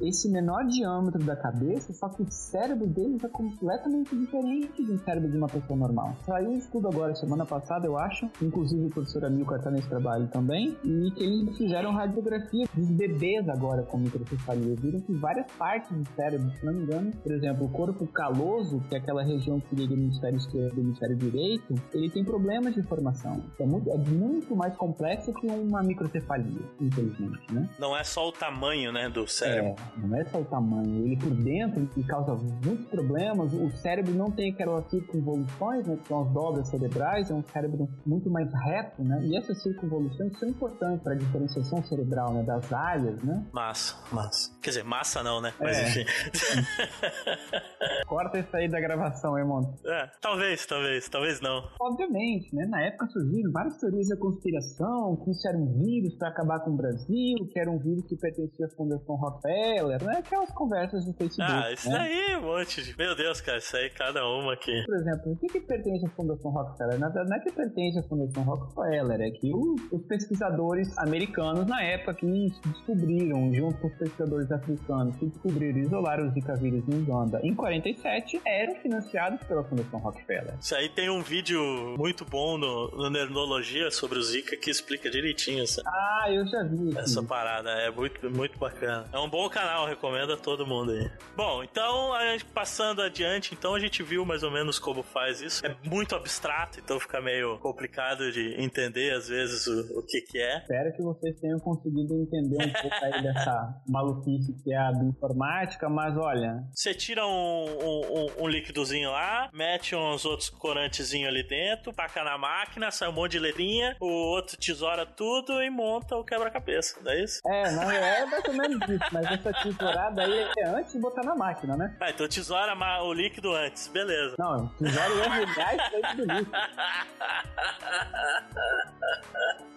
esse menor diâmetro da cabeça, só que o cérebro deles é completamente diferente do cérebro de uma pessoa normal. Saiu um estudo agora, semana passada, eu acho, inclusive o professor Amilcar está nesse trabalho também, e que eles fizeram radiografia dos bebês agora com microcefalia. Viram que várias partes do cérebro, se não me engano, por exemplo, o corpo caloso, que é aquela região que liga o hemisfério esquerdo e o hemisfério direito, ele tem problemas de formação. É muito, é muito mais complexo que uma microcefalia, infelizmente, né? Não é só o tamanho, né, do cérebro. É, não é só o tamanho. Ele por dentro ele causa muitos problemas. O cérebro não tem aquelas circunvoluções, né, que são as dobras cerebrais. É um cérebro muito mais reto, né? E essas circunvoluções são importantes para a diferenciação cerebral, né, das áreas, né? Massa, massa. Quer dizer, massa não, né? Mas É. enfim. Corta isso aí da gravação, hein, mano? É, talvez, talvez, talvez não. Obviamente, né? Na época surgiram várias teorias da conspiração, que isso era um vírus para acabar com o Brasil, que era um vírus que pertencia à Fundação Rockefeller, né? Aquelas conversas do Facebook, Ah, isso né? aí, um monte de. Meu Deus, cara, isso aí cada uma aqui. Por exemplo, o que, que pertence à Fundação Rockefeller? Na verdade, não é que pertence à Fundação Rockefeller, é que os pesquisadores americanos, na época, que descobriram, junto com os pesquisadores africanos, que descobriram e isolaram o Zika vírus em Uganda em 47, eram financiados pela Fundação Rockefeller. Isso aí tem um vídeo muito bom no, no Nerdologia sobre o Zika que explica direitinho essa, Ah, eu já vi isso. essa parada. É muito, muito bacana. É um bom canal, recomendo a todo mundo aí. Bom, então, passando adiante, então a gente viu mais ou menos como faz isso. É muito abstrato, então fica meio complicado de entender às vezes o, o que que é. Espero que vocês tenham conseguido entender um pouco aí dessa maluquice que é a bioinformática, mas olha, Você tira um, um, um- um líquidozinho lá, mete uns outros corantezinhos ali dentro, taca na máquina, sai um monte de letrinha, o outro tesoura tudo e monta o quebra-cabeça, não é isso? é, não é mais ou menos isso, mas essa tesourada aí é antes de botar na máquina, né? Ah, então tesoura o líquido antes, beleza. Não, tesoura e erro reais foi do lixo.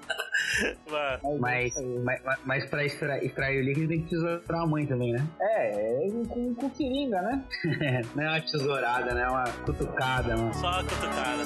Vai. Mas, mas, mas pra extrair, extrair o líquido tem que tesourar a mãe também, né? É, é com, com seringa, né? Não é uma tesourada, né? É uma cutucada, mano. Só a cutucada.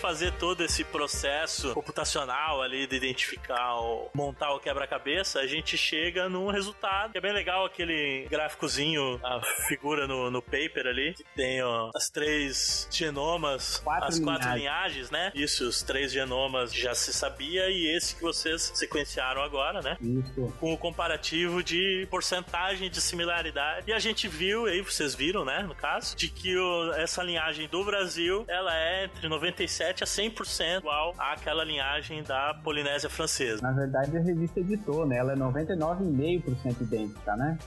Fazer todo esse processo computacional ali de identificar, o, montar o quebra-cabeça, a gente chega num resultado que é bem legal, aquele gráficozinho, a figura no, no paper ali, que tem ó, as três genomas, Quatro as quatro linhagens. linhagens, né? Isso, os três genomas já se sabia e esse que vocês sequenciaram agora, né? Isso. com o comparativo de porcentagem de similaridade. E a gente viu, aí vocês viram, né, no caso, de que o- essa linhagem do Brasil, ela é entre 97 a 100% igual àquela linhagem da Polinésia Francesa. Na verdade, a revista editou, né? Ela é 99,5% idêntica, né?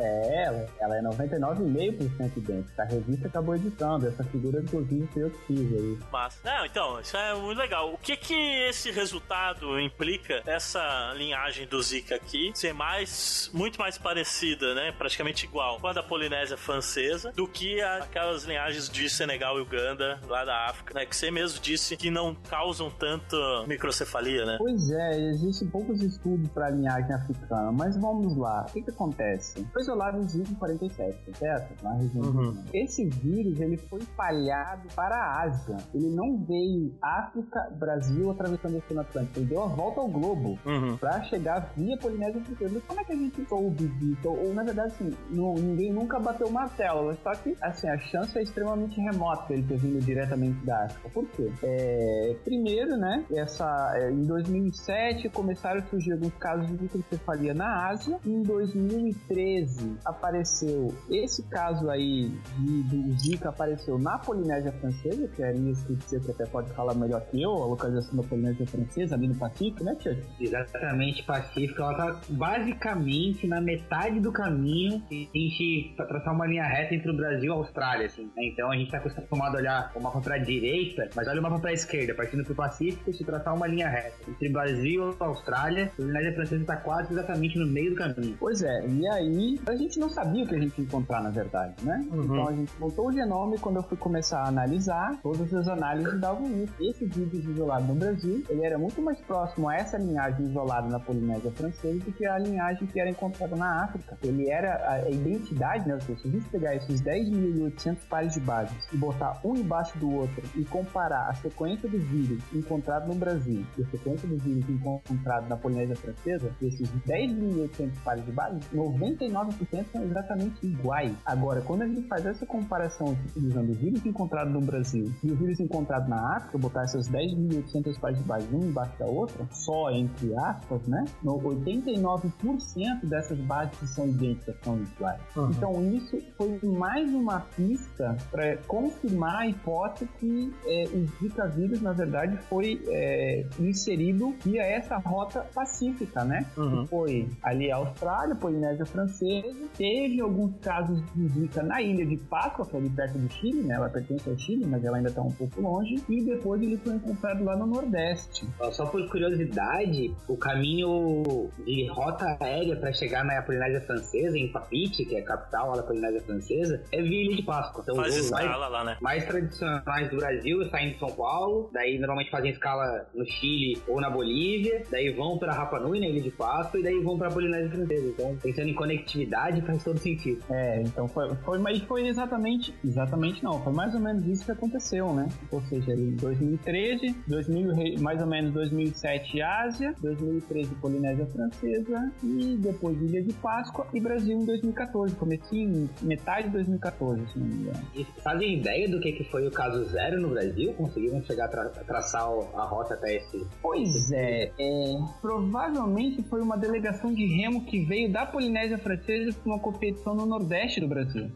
É, ela, é 99,5% idêntica. A revista acabou editando. Essa figura, inclusive, foi eu que fiz aí. Mas, não, então, isso é muito legal. O que que esse resultado implica, essa linhagem do Zika aqui, ser mais, muito mais parecida, né, praticamente igual com a da Polinésia Francesa, do que a- aquelas linhagens de Senegal e Uganda, lá da África, né, que você mesmo disse que não causam tanto microcefalia, né? Pois é, existem poucos estudos para a linhagem africana, mas vamos lá. O que, que acontece? Isolado em Zika em 47, certo? Na região Uhum. Esse vírus ele foi espalhado para a Ásia. Ele não veio África, Brasil, atravessando o Oceano Atlântico. Ele deu a volta ao globo Uhum. para chegar via Polinésia Francesa. Como é que a gente soube disso? Ou, na verdade, assim, não- ninguém nunca bateu o martelo. Só que, assim, a chance é extremamente remota ele ter vindo diretamente da África. Por quê? É, primeiro, né, essa, é, em 2007 começaram a surgir alguns casos de microcefalia na Ásia. Em 2013 apareceu esse caso aí de, do Zika apareceu na Polinésia Francesa, que é isso que você até pode falar melhor que eu, a localização da Polinésia Francesa, ali no Pacífico, né, Tia? Exatamente, Pacífico. Ela tá basicamente na metade do caminho e a gente traçar uma linha reta entre o Brasil e a Austrália, assim. né? Então a gente tá acostumado a olhar o mapa pra direita, mas olha o mapa pra esquerda, partindo pro Pacífico, se traçar uma linha reta. Entre Brasil e Austrália, a Polinésia Francesa tá quase exatamente no meio do caminho. Pois é, e aí a gente não sabia o que a gente ia encontrar na verdade, né? Uhum. Então a gente montou o genoma e quando eu fui começar a analisar, todas as análises davam isso. Esse vírus isolado no Brasil, ele era muito mais próximo a essa linhagem isolada na Polinésia Francesa do que a linhagem que era encontrada na África. Ele era a, identidade, né? Ou seja, se a gente pegar esses 10.800 pares de bases e botar um embaixo do outro e comparar a sequência do vírus encontrado no Brasil e a sequência do vírus encontrado na Polinésia Francesa, esses 10.800 pares de bases, 99% são exatamente iguais. Agora, quando a gente faz essa comparação utilizando o vírus encontrado no Brasil e o vírus encontrado na África, botar essas 10.800 pares de bases uma embaixo da outra, só entre aspas, né? No 89% dessas bases que são idênticas são iguais. Então, isso foi mais uma pista para confirmar a hipótese que é, o Zika vírus, na verdade, foi é, inserido via essa rota pacífica, né? Uhum. Que foi ali a Austrália, Polinésia Francesa. Teve alguns casos de Zika na ilha de Páscoa, que é ali perto do Chile, né? Ela pertence ao Chile, mas ela ainda está um pouco longe. E depois ele foi encontrado lá no Nordeste. Só por curiosidade, o caminho de rota aérea para chegar na Polinésia Francesa, em Papeete, que é a capital da Polinésia Francesa, é via Ilha de Páscoa. Então, Faz os voos mais, escala lá, né? mais tradicionais do Brasil saem de São Paulo, daí normalmente fazem escala no Chile ou na Bolívia, daí vão para Rapa Nui, na Ilha de Páscoa, e daí vão para Polinésia Francesa. Então, pensando em conectividade, faz todo sentido. É, então foi, foi, mas foi exatamente, exatamente não, foi mais ou menos isso que aconteceu, né? Ou seja, em 2013, 2000, re- mais ou menos 2007 Ásia, 2013 Polinésia Francesa e depois Ilha de Páscoa e Brasil em 2014, comecinho, metade de 2014, se não me engano. E fazem ideia do que, que foi o caso zero no Brasil? Conseguiram chegar a, tra- traçar a rota até esse Pois é, é, provavelmente foi uma delegação de remo que veio da Polinésia Francesa uma competição no Nordeste do Brasil.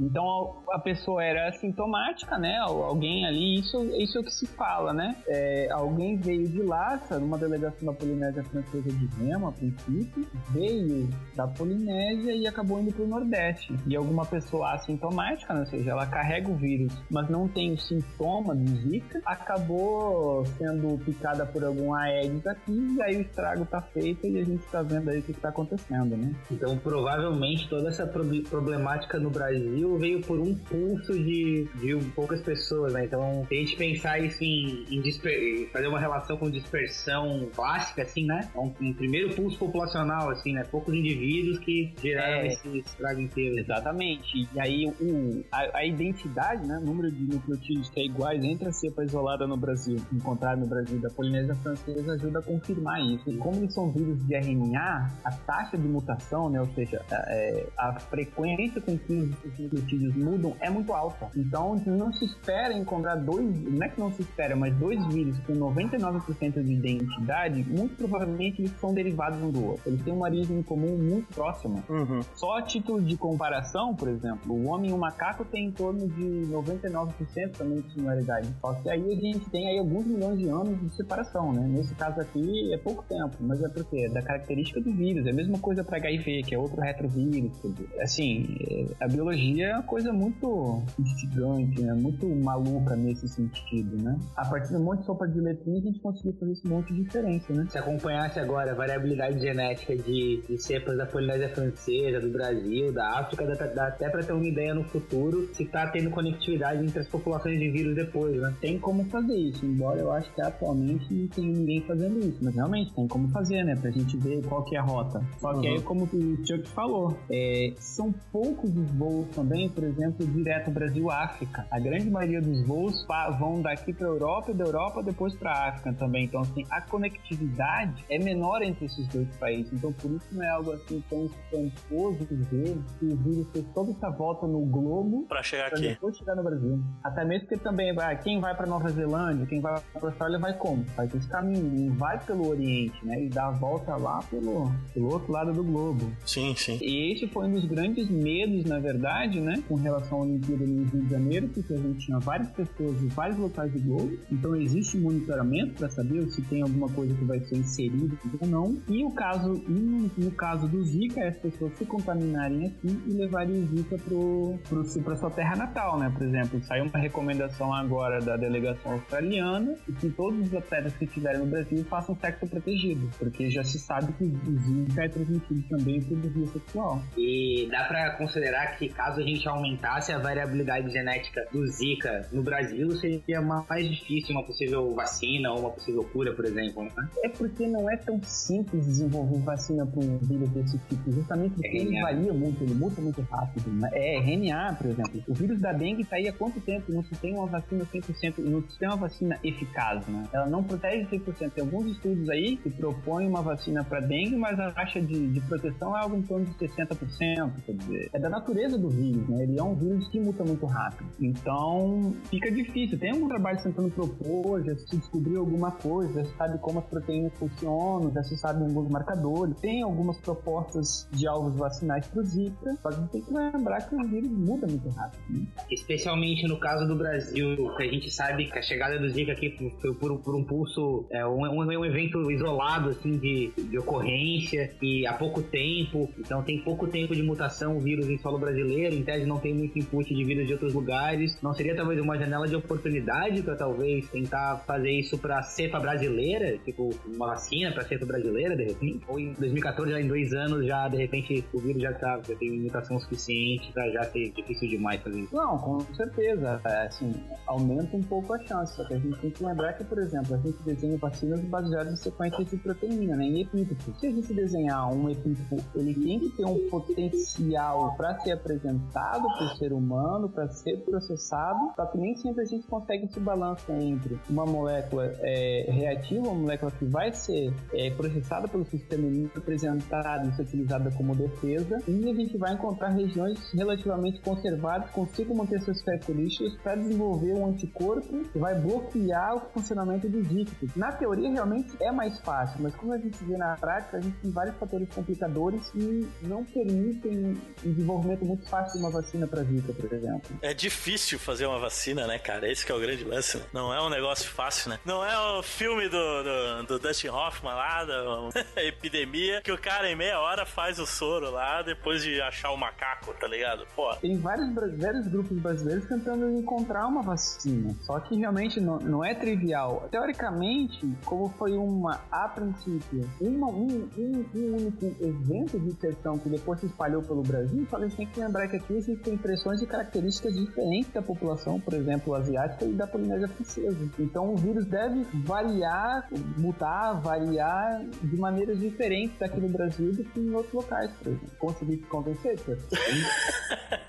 Então a pessoa era assintomática, né? Al- Alguém ali, isso, isso é o que se fala, né? É, alguém veio de lá, numa delegação da Polinésia Francesa de Remo, a princípio, veio da Polinésia e acabou indo para o Nordeste. E alguma pessoa assintomática, né? ou seja, ela carrega o vírus, mas não tem o sintoma do Zika, acabou sendo picada por algum Aedes aqui, e aí o estrago tá feito e a gente tá vendo aí o que, que tá acontecendo, né? Então, provavelmente, toda essa prob- problemática no Brasil veio por um pulso de, de poucas pessoas, né? Então, se a gente pensar isso em, em fazer uma relação com dispersão clássica, assim, né? É um, um, primeiro pulso populacional, assim, né? Poucos indivíduos que geraram é, esse estrago inteiro. Exatamente. E aí, o, a, a identidade, né? O número de nucleotídeos que é iguais entre a cepa isolada no Brasil, encontrada no Brasil da Polinésia Francesa, ajuda a confirmar isso. E como eles são vírus de RNA, a taxa de mutação, né? Ou seja, é, a frequência com que os nucleotídeos mudam é muito alta. Então, não se espera encontrar dois, não é que não se espera, mas dois vírus com 99% de identidade, muito provavelmente eles são derivados um do outro. Eles têm uma origem comum muito próxima. Uhum. Só a título de comparação, por exemplo, o homem e o macaco têm em torno de 99% também de similaridade. Só que aí a gente tem aí alguns milhões de anos de separação, né? Nesse caso aqui é pouco tempo, mas é porque é da característica do vírus. É a mesma coisa para HIV, que é outro retrovírus. Assim, é, a biologia é uma coisa muito instigante, né? Muito maluca nesse sentido, né? A partir de um monte de sopa de letrinhas, a gente conseguiu fazer esse monte de diferença, né? Se acompanhasse agora a variabilidade genética de, de cepas da Polinésia Francesa, do Brasil, da África, dá, dá até para ter uma ideia no futuro se tá tendo conectividade entre as populações de vírus depois, né? Tem como fazer isso, embora eu acho que atualmente não tem ninguém fazendo isso, mas realmente tem como fazer, né? Pra gente ver qual que é a rota. Só que uhum. aí, como o Chuck falou, é, são poucos os voos também, por exemplo, direto Brasil-África. A grande maioria dos voos vão daqui para Europa e da Europa depois para África também. Então, assim, a conectividade é menor entre esses dois países. Então, por isso não é algo assim tão espantoso ver que o vírus fez toda essa volta no globo para chegar pra aqui. Depois chegar no Brasil. Até mesmo porque também vai, quem vai para Nova Zelândia, quem vai para Austrália vai como? Faz esse caminho, vai pelo Oriente, né? E dá a volta lá pelo, pelo outro lado do globo. Sim, sim. E esse foi um dos grandes medos, na verdade, né? Com relação à Olimpíada no Rio de Janeiro, porque a gente tinha várias pessoas em vários locais do globo. Então existe monitoramento para saber se tem alguma coisa que vai ser inserida ou não. E o caso, no, no caso do Zika, as pessoas se contaminarem aqui e levarem o Zika para sua terra natal, né? Por exemplo, saiu uma recomendação agora da delegação australiana que todos os atletas que estiverem no Brasil façam sexo protegido, porque já se sabe que o Zika é transmitido também por via sexual. E dá para considerar que caso a gente aumentasse a variabilidade genética do Zika no Brasil, seria mais difícil uma possível vacina ou uma possível cura, por exemplo, né? É porque não é tão simples desenvolver vacina para um vírus desse tipo, justamente porque é ele varia muito, ele muda muito rápido. Né? É RNA, por exemplo. O vírus da dengue está aí há quanto tempo? Não se tem uma vacina 100%, não se tem uma vacina eficaz, né? Ela não protege 100%. Tem alguns estudos aí que propõem uma vacina para dengue, mas a taxa de, de proteção é algo em torno de 60%. Quer dizer, é da natureza do vírus, né? Ele é um vírus que muta muito rápido. Então, fica difícil. Tem algum trabalho tentando propor, já se descobriu alguma coisa, já se sabe como as proteínas funcionam, já se sabe alguns marcadores. Tem algumas propostas de alvos vacinais para o Zika, que a gente tem que lembrar que o vírus muda muito rápido. Né? Especialmente no caso do Brasil, que a gente sabe que a chegada do Zika aqui foi por, por um pulso, é, um, um, evento isolado, assim, de, de ocorrência, e há pouco tempo, então tem pouco tempo de mutação o vírus em solo brasileiro, em tese não tem muito input de vírus de outros lugares. Não seria talvez uma janela de oportunidade para talvez tentar fazer isso para cepa brasileira, tipo uma vacina para cepa brasileira, de repente? Ou em 2014, já em dois anos, já de repente o vírus já, tá, já tem mutação suficiente para já ser difícil demais fazer isso? Não, com certeza. É, assim, aumenta um pouco a chance, só que a gente tem que lembrar que, por exemplo, a gente desenha vacinas baseadas em sequências de proteína, né, em epítopos. Se a gente desenhar um epítopo, ele tem que ter um potencial para ser apresentado para o ser humano, para ser processado, só que nem sempre a gente consegue esse balanço entre uma molécula é, reativa, uma molécula que vai ser é, processada pelo sistema imune, apresentada e ser utilizada como defesa, e a gente vai encontrar regiões relativamente conservadas, consigo manter suas características para desenvolver um anticorpo que vai bloquear o funcionamento do dígito. Na teoria, realmente é mais fácil, mas como a gente vê na prática, a gente tem vários fatores complicadores que não permitem um desenvolvimento muito fácil de uma vacina para Zika, por exemplo. É difícil fazer uma vacina, né, cara? Esse é o grande lance. Né? Não é um negócio fácil, né? Não é o filme do, do, do Dustin Hoffman lá, da epidemia, que o cara em meia hora faz o soro lá depois de achar o macaco, tá ligado? Pô. Tem vários, vários grupos brasileiros tentando encontrar uma vacina. Só que realmente não, não é trivial. Teoricamente, como foi uma, a princípio, uma, um, um, um único evento de inserção que depois se espalhou pelo Brasil, só a gente tem que lembrar que aqui vírus tem impressões e características diferentes da população, por exemplo, asiática e da Polinésia Francesa. Então o vírus deve variar, mutar, variar de maneiras diferentes aqui no Brasil do que em outros locais, por exemplo. Consegui te convencer,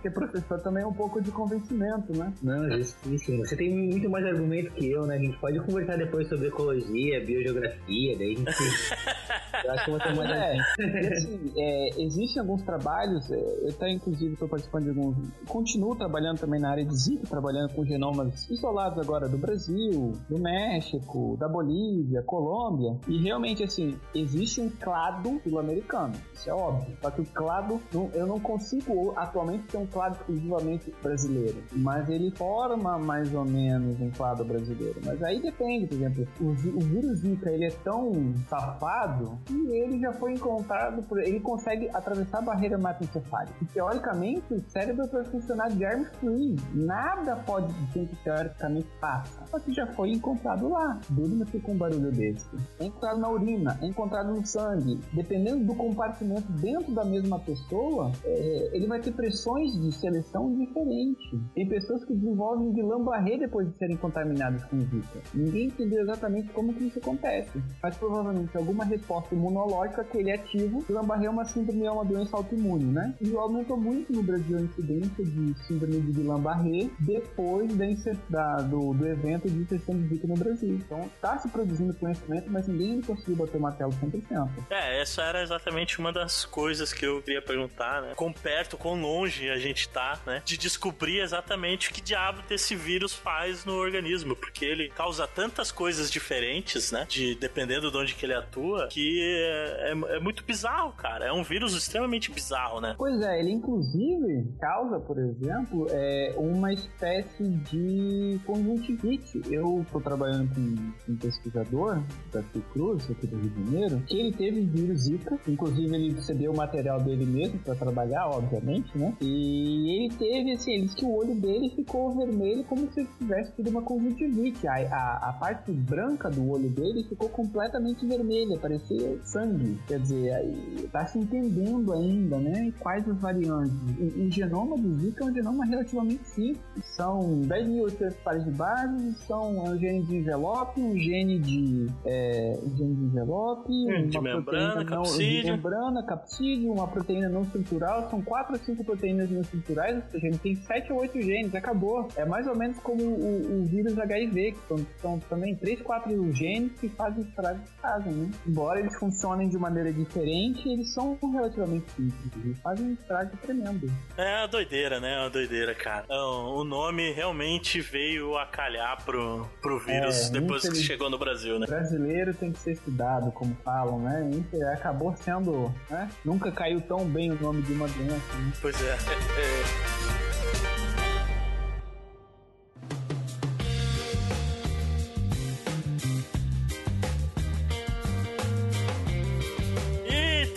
Porque professor também é um pouco de convencimento, né? Não, justíssimo. Você tem muito mais argumento que eu, né? A gente pode conversar depois sobre ecologia, biogeografia, daí a gente. eu acho que você mais é, assim, é, Existem alguns trabalhos, é, eu até inclusive estou participando de alguns. Continuo trabalhando também na área de Zika, trabalhando com genomas isolados agora do Brasil, do México, da Bolívia, Colômbia. E realmente, assim, existe um clado sul-americano. Isso é óbvio. Só que o clado, eu não consigo atualmente ter um clado exclusivamente brasileiro. Mas ele forma mais ou menos um clado brasileiro. Mas aí depende, por exemplo, o, o vírus Zika ele é tão safado que ele já foi encontrado por. Ele consegue atravessar a barreira hematoencefálica. E teoricamente o cérebro vai funcionar germ free. Nada pode dizer que teoricamente passa. Só que já foi encontrado lá. Durma-se com um barulho desse. É encontrado na urina, é encontrado no sangue. Dependendo do compartimento dentro da mesma pessoa, é, ele vai ter pressões de seleção diferentes. Tem pessoas que desenvolvem Guillain-Barré depois de serem contaminadas com Zika. Ninguém entendeu exatamente como que isso acontece. Mas provavelmente alguma resposta imunológica que ele é ativo. Guillain-Barré é uma síndrome, é uma doença autoimune, né? E aumentou muito no Brasil a incidência de síndrome de Guillain-Barré depois da, da, do, do evento de infecção de Zika no Brasil. Então está se produzindo conhecimento, mas ninguém conseguiu bater o martelo 100%. É, essa era exatamente uma das coisas que eu queria perguntar, né? Quão perto, quão longe a gente tá, né? De descobrir exatamente o que diabo esse vírus faz no organismo, porque ele causa tantas coisas diferentes, né? De dependendo de onde que ele atua, que é, é, é muito bizarro, cara. É um vírus extremamente bizarro, né? Pois é, ele inclusive causa, por exemplo, é uma espécie de conjuntivite. Eu estou trabalhando com um pesquisador da Fiocruz, aqui do Rio de Janeiro, que ele teve vírus Zika, inclusive ele recebeu o material dele mesmo para trabalhar, obviamente, né? E ele teve, assim, ele disse que o olho dele ficou vermelho como se ele tivesse tido uma conjuntivite. A, a, a parte branca do olho dele ficou completamente vermelha, parecia sangue. Quer dizer, aí tá se entendendo ainda, né? Quais as variantes. O, o genoma do Zika é um genoma relativamente simples. São 10.800 pares de base, são um gene de envelope, um gene de, é, um gene de envelope, hum, de membrana, capsídeo. De membrana, capsídeo, uma proteína não estrutural. São 4 ou 5 proteínas não ou seja, ele tem 7 ou 8 genes, acabou. É mais ou menos como o, o vírus HIV, que são, são também 3, 4 genes que fazem estragos que fazem, né? Embora eles funcionem de maneira diferente, eles são relativamente simples. Eles fazem um estrago tremendo. É uma doideira, né? É uma doideira, cara. Então, o nome realmente veio a calhar pro, pro vírus é, depois que chegou no Brasil, né? Brasileiro tem que ser estudado, como falam, né? Acabou sendo, né? Nunca caiu tão bem o nome de uma doença, né? Pois é. Hey.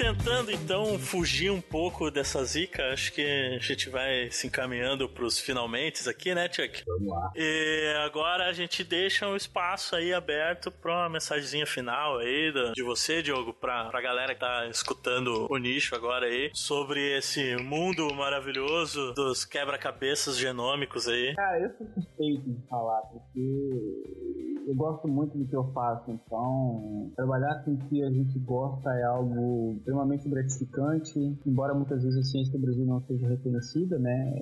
Tentando então fugir um pouco dessa zica, acho que a gente vai se encaminhando pros finalmente aqui, né, Chuck? Vamos lá. E agora a gente deixa um espaço aí aberto pra uma mensagenzinha final aí de você, Diogo, pra, pra galera que tá escutando o nicho agora aí, sobre esse mundo maravilhoso dos quebra-cabeças genômicos aí. Cara, eu sou suspeito de falar, porque eu gosto muito do que eu faço, então trabalhar com o que a gente gosta é algo extremamente gratificante, embora muitas vezes a ciência do Brasil não seja reconhecida, né?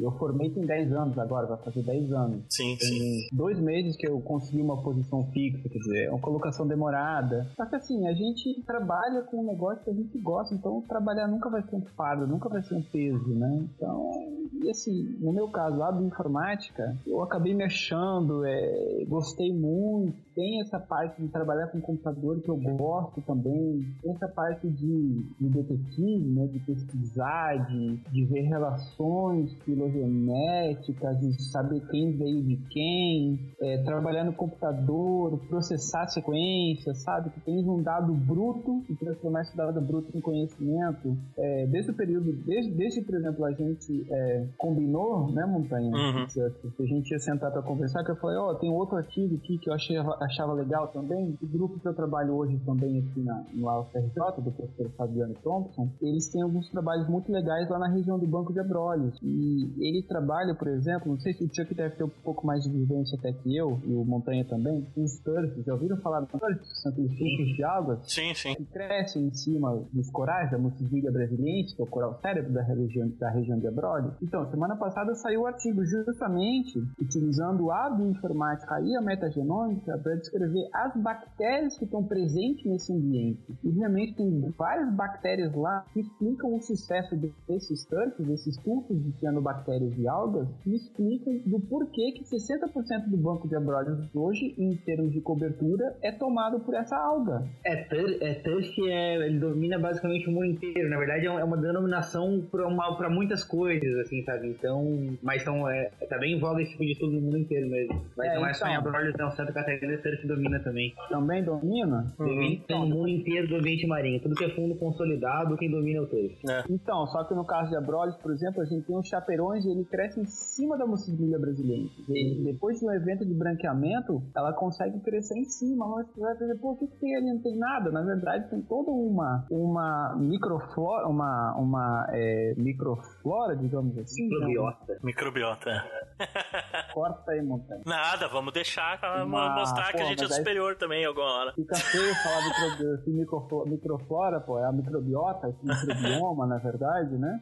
Eu formei tem 10 anos agora, vai fazer 10 anos. Sim, tem sim. dois meses que eu consegui uma posição fixa, quer dizer, é uma colocação demorada. Só que assim, a gente trabalha com um negócio que a gente gosta, então trabalhar nunca vai ser um fardo, nunca vai ser um peso, né? Então, e assim, no meu caso, a bioinformática, eu acabei me achando, é, gostei muito, tem essa parte de trabalhar com computador que eu gosto também, tem essa parte de, de detetive, né, de pesquisar, de, de ver relações filogenéticas, de saber quem veio de quem, é, trabalhar no computador, processar sequências, sabe? Que tem um dado bruto e transformar esse dado bruto em conhecimento. É, desde o período, desde, desde por exemplo, a gente é, combinou, né, Montanha? Uhum. Que a gente ia sentar para conversar, que eu falei, ó, oh, tem outro artigo aqui que eu achei, achava legal também. O grupo que eu trabalho hoje também aqui na, no UFRJ, do professor Fabiano Thompson, eles têm alguns trabalhos muito legais lá na região do Banco de Abrolhos. E ele trabalha, por exemplo, não sei se o Chuck deve ter um pouco mais de vivência até que eu, e o Montanha também, os turfs. Já ouviram falar dos turfs? São aqueles surfos de água? Sim, sim. Que crescem em cima dos corais, da Mucivilha brasiliense, que é o coral cérebro da região, da região de Abrolhos. Então, semana passada saiu o um artigo justamente utilizando a bioinformática e a metagenômica para descrever as bactérias que estão presentes nesse ambiente. E realmente tem várias bactérias lá que explicam o sucesso desses turfs, desses cultos de cianobactérias e algas, e explicam do porquê que 60% do banco de abrolhos hoje, em termos de cobertura, é tomado por essa alga. É, é turf é, ele domina basicamente o mundo inteiro. Na verdade, é uma denominação para muitas coisas, assim, sabe? Então, mas então, é, tá bem em voga esse tipo de tudo no mundo inteiro mesmo. Mas é, não é então, só em abrolhos, não. Santa Catarina turf domina também. Também domina? Uhum. Então, o mundo inteiro do ambiente marinho. Tudo que é fundo consolidado, quem domina é o turf. É. Então, só que no caso de abrolhos, por exemplo, a gente tem os chaperões e ele cresce em cima da mucilha brasileira. E depois de um evento de branqueamento, ela consegue crescer em cima. Mas você vai dizer, pô, o que, que tem ali? Não tem nada. Na verdade, tem toda uma, uma microflora, uma, uma é, microflora, digamos assim. Microbiota. Microbiota. Corta aí, montanha. Nada, vamos deixar pra uma, mostrar que a gente é superior também alguma hora. Fica feio falar micro, microflora, microflora, pô, é a microbiota, esse microbioma, na verdade, né?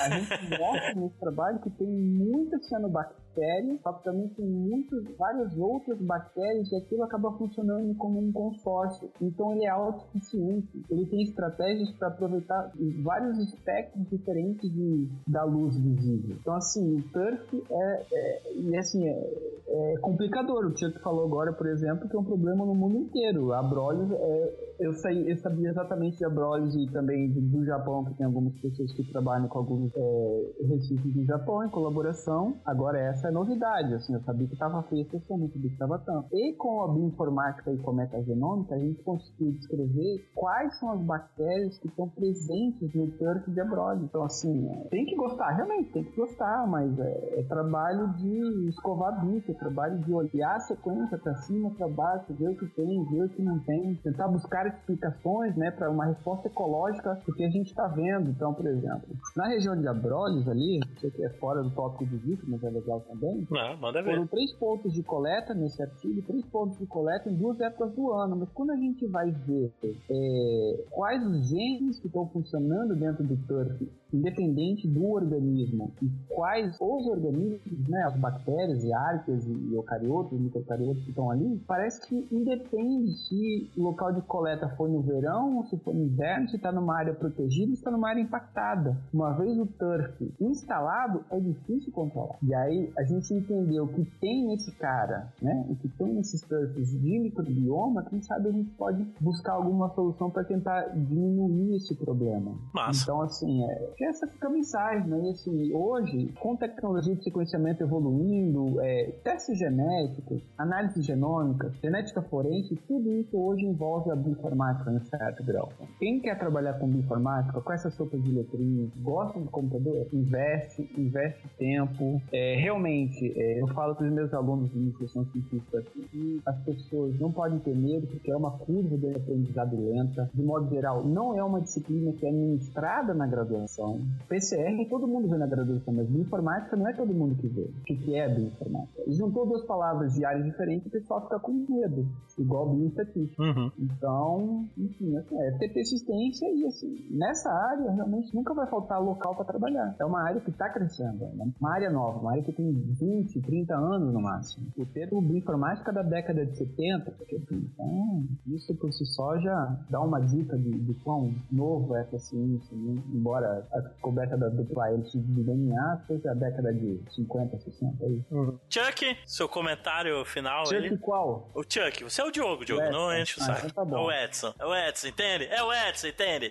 A gente mostra nesse trabalho que tem muita cianobactéria que também tem muitas, várias outras bactérias e aquilo acaba funcionando como um consórcio. Então ele é autossuficiente. Ele tem estratégias para aproveitar vários espectros diferentes de, da luz visível. Então, assim, o turf é, é, e assim, é, é complicador. O Chuck falou agora, por exemplo, que é um problema no mundo inteiro. A Brolhos, é, eu, eu sabia exatamente de Abrolhos e também do Japão, que tem algumas pessoas que trabalham com alguns é, recifes do Japão em colaboração. Agora, essa é novidade, assim, eu sabia que estava feio, eu sabia que estava tanto. E com a bioinformática e com a metagenômica, a gente conseguiu descrever quais são as bactérias que estão presentes no turf de abrolhos. Então, assim, é, tem que gostar, realmente, tem que gostar, mas é, é trabalho de escovar bicho, é trabalho de olhar a sequência para cima, para baixo, ver o que tem, ver o que não tem, tentar buscar explicações, né, para uma resposta ecológica do que a gente está vendo. Então, por exemplo, na região de abrolhos ali, sei que é fora do tópico de vídeo, mas é legal também. Não, manda ver. Foram três pontos de coleta nesse artigo, três pontos de coleta em duas épocas do ano. Mas quando a gente vai ver é, quais os genes que estão funcionando dentro do turf independente do organismo e quais os organismos, né, as bactérias e arqueas e eucariotos, microcariotos que estão ali, parece que independe se local de coleta foi no verão se foi no inverno, se está numa área protegida ou está numa área impactada. Uma vez o turf instalado, é difícil controlar. E aí a gente entendeu que tem nesse cara, né, o que tem nesses turfs de microbioma, quem sabe a gente pode buscar alguma solução para tentar diminuir esse problema. Massa. Então, assim, é, essa fica a mensagem, né? E assim, hoje, com tecnologia de sequenciamento evoluindo, é, testes genéticos, análise genômica, genética forense, tudo isso hoje envolve a bioinformática em certo grau. Quem quer trabalhar com bioinformática, com essa sopa de letrinhas, gosta do computador, investe, investe tempo. É, realmente, é, eu falo para os meus alunos de iniciação científica que as pessoas não podem ter medo, porque é uma curva de aprendizado lenta. De modo geral, não é uma disciplina que é ministrada na graduação. PCR todo mundo vê na graduação, mas bioinformática não é todo mundo que vê. O que é bioinformática? Juntou duas palavras de áreas diferentes o pessoal fica com medo, igual bioestatística. Uhum. Então, enfim, assim, é ter persistência e assim, nessa área realmente nunca vai faltar local para trabalhar. É uma área que está crescendo, é uma área nova, uma área que tem 20, 30 anos no máximo. O termo bioinformática é da década de 70, então isso por si só já dá uma dica de, de quão novo é essa ciência, né? embora a descoberta da dupla hélice de DNA foi a década de 50, 60 aí. Uhum. Chuck, seu comentário final Chuck aí. qual? O Chuck, você é o Diogo, Diogo, não enche o ah, saco. Então tá bom. O Edson. É o Edson, entende? É o Edson, entende?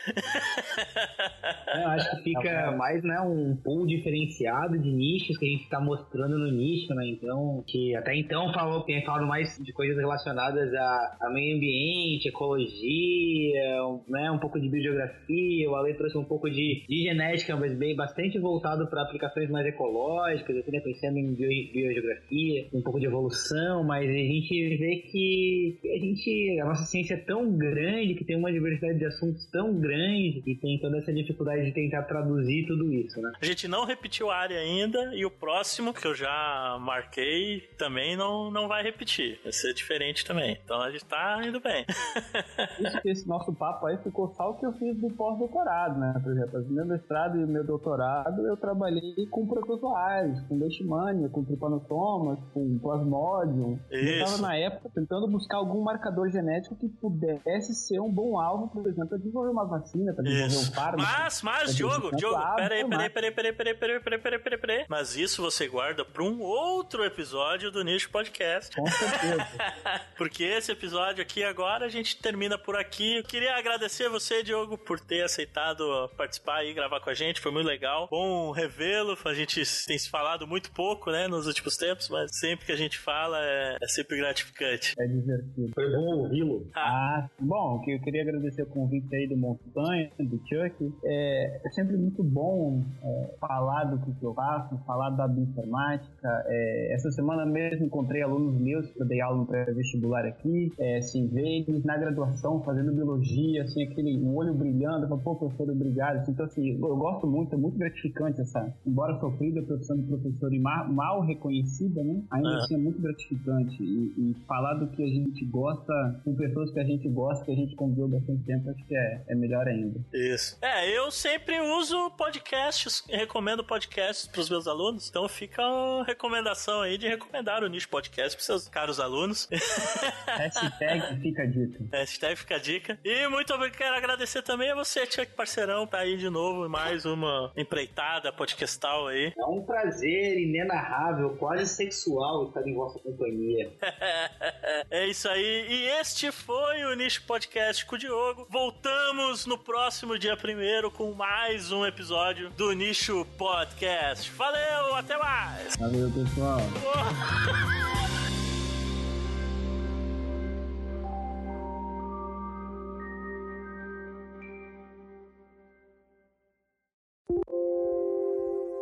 Eu acho que fica mais, né, um pool diferenciado de nichos que a gente tá mostrando no nicho, né? Então, que até então falou, tem falado mais de coisas relacionadas a, a meio ambiente, ecologia, um, né, um pouco de biogeografia. O Ale trouxe um pouco de, de genética, mas bem bastante voltado para aplicações mais ecológicas, assim, né, pensando em bio, biogeografia, um pouco de evolução, mas a gente vê que a gente, a nossa ciência é tão grande, que tem uma diversidade de assuntos tão grande, e tem toda essa dificuldade de tentar traduzir tudo isso, né? A gente não repetiu a área ainda, e o próximo que eu já marquei também não, não vai repetir. Vai ser diferente também. Então a gente tá indo bem. Isso que esse nosso papo aí ficou só o que eu fiz do pós-doutorado, né? Por exemplo, meu mestrado e meu doutorado eu trabalhei com protozoários, com leishmania, com trypanosomas, com plasmodium. Eu estava na época tentando buscar algum marcador genético que pudesse ser um bom alvo, por exemplo, para desenvolver uma vacina, para desenvolver Isso. um fármaco. Mas, mas, Diogo, Diogo, peraí, peraí, peraí, peraí, peraí, peraí, peraí, peraí, peraí, peraí. Mas isso você guarda para um outro episódio do Nicho Podcast. Com certeza. Porque esse episódio aqui agora a gente termina por aqui. Eu queria agradecer você, Diogo, por ter aceitado participar e gravar com a gente. Foi muito legal. Bom revê-lo. A gente tem se falado muito pouco, né, nos últimos tempos, mas sempre que a gente fala é, é sempre gratificante. É divertido. Foi bom ouvi-lo. Ah, bom, que eu queria agradecer o convite aí do Montanha, do Chuck. É, é sempre muito bom é, falar do que eu faço, falar da bioinformática. É, essa semana mesmo encontrei alunos meus que eu dei aula no pré-vestibular aqui, é, ver eles na graduação fazendo biologia, assim, aquele o olho brilhando, falando, pô, professor, obrigado. Assim, então, assim, eu gosto muito, é muito gratificante essa, embora sofrida a profissão de professor e ma- mal reconhecida, né? Ainda assim é muito gratificante. E, e falar do que a gente gosta com pessoas que a gente gosta, que a gente conviveu bastante tempo, acho que é, é melhor ainda. Isso. É, eu sempre uso podcasts, recomendo podcasts pros meus alunos, então fica a recomendação aí de recomendar o Nicho Podcast pros seus caros alunos. Hashtag fica a dica. Hashtag fica a dica. E muito obrigado, quero agradecer também a você, Chuck Parceirão, tá aí de novo, mais uma empreitada podcastal aí. É um prazer inenarrável, quase sexual estar em vossa companhia. é isso aí. E este foi o Nicho Podcast com o Diogo. Voltamos no próximo dia primeiro com mais um episódio do Nicho Podcast. Valeu, até mais! Valeu, pessoal.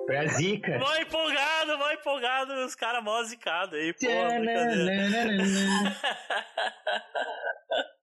Pra zica. Mó empolgado, mó empolgado, os caras mó zicados aí, pô.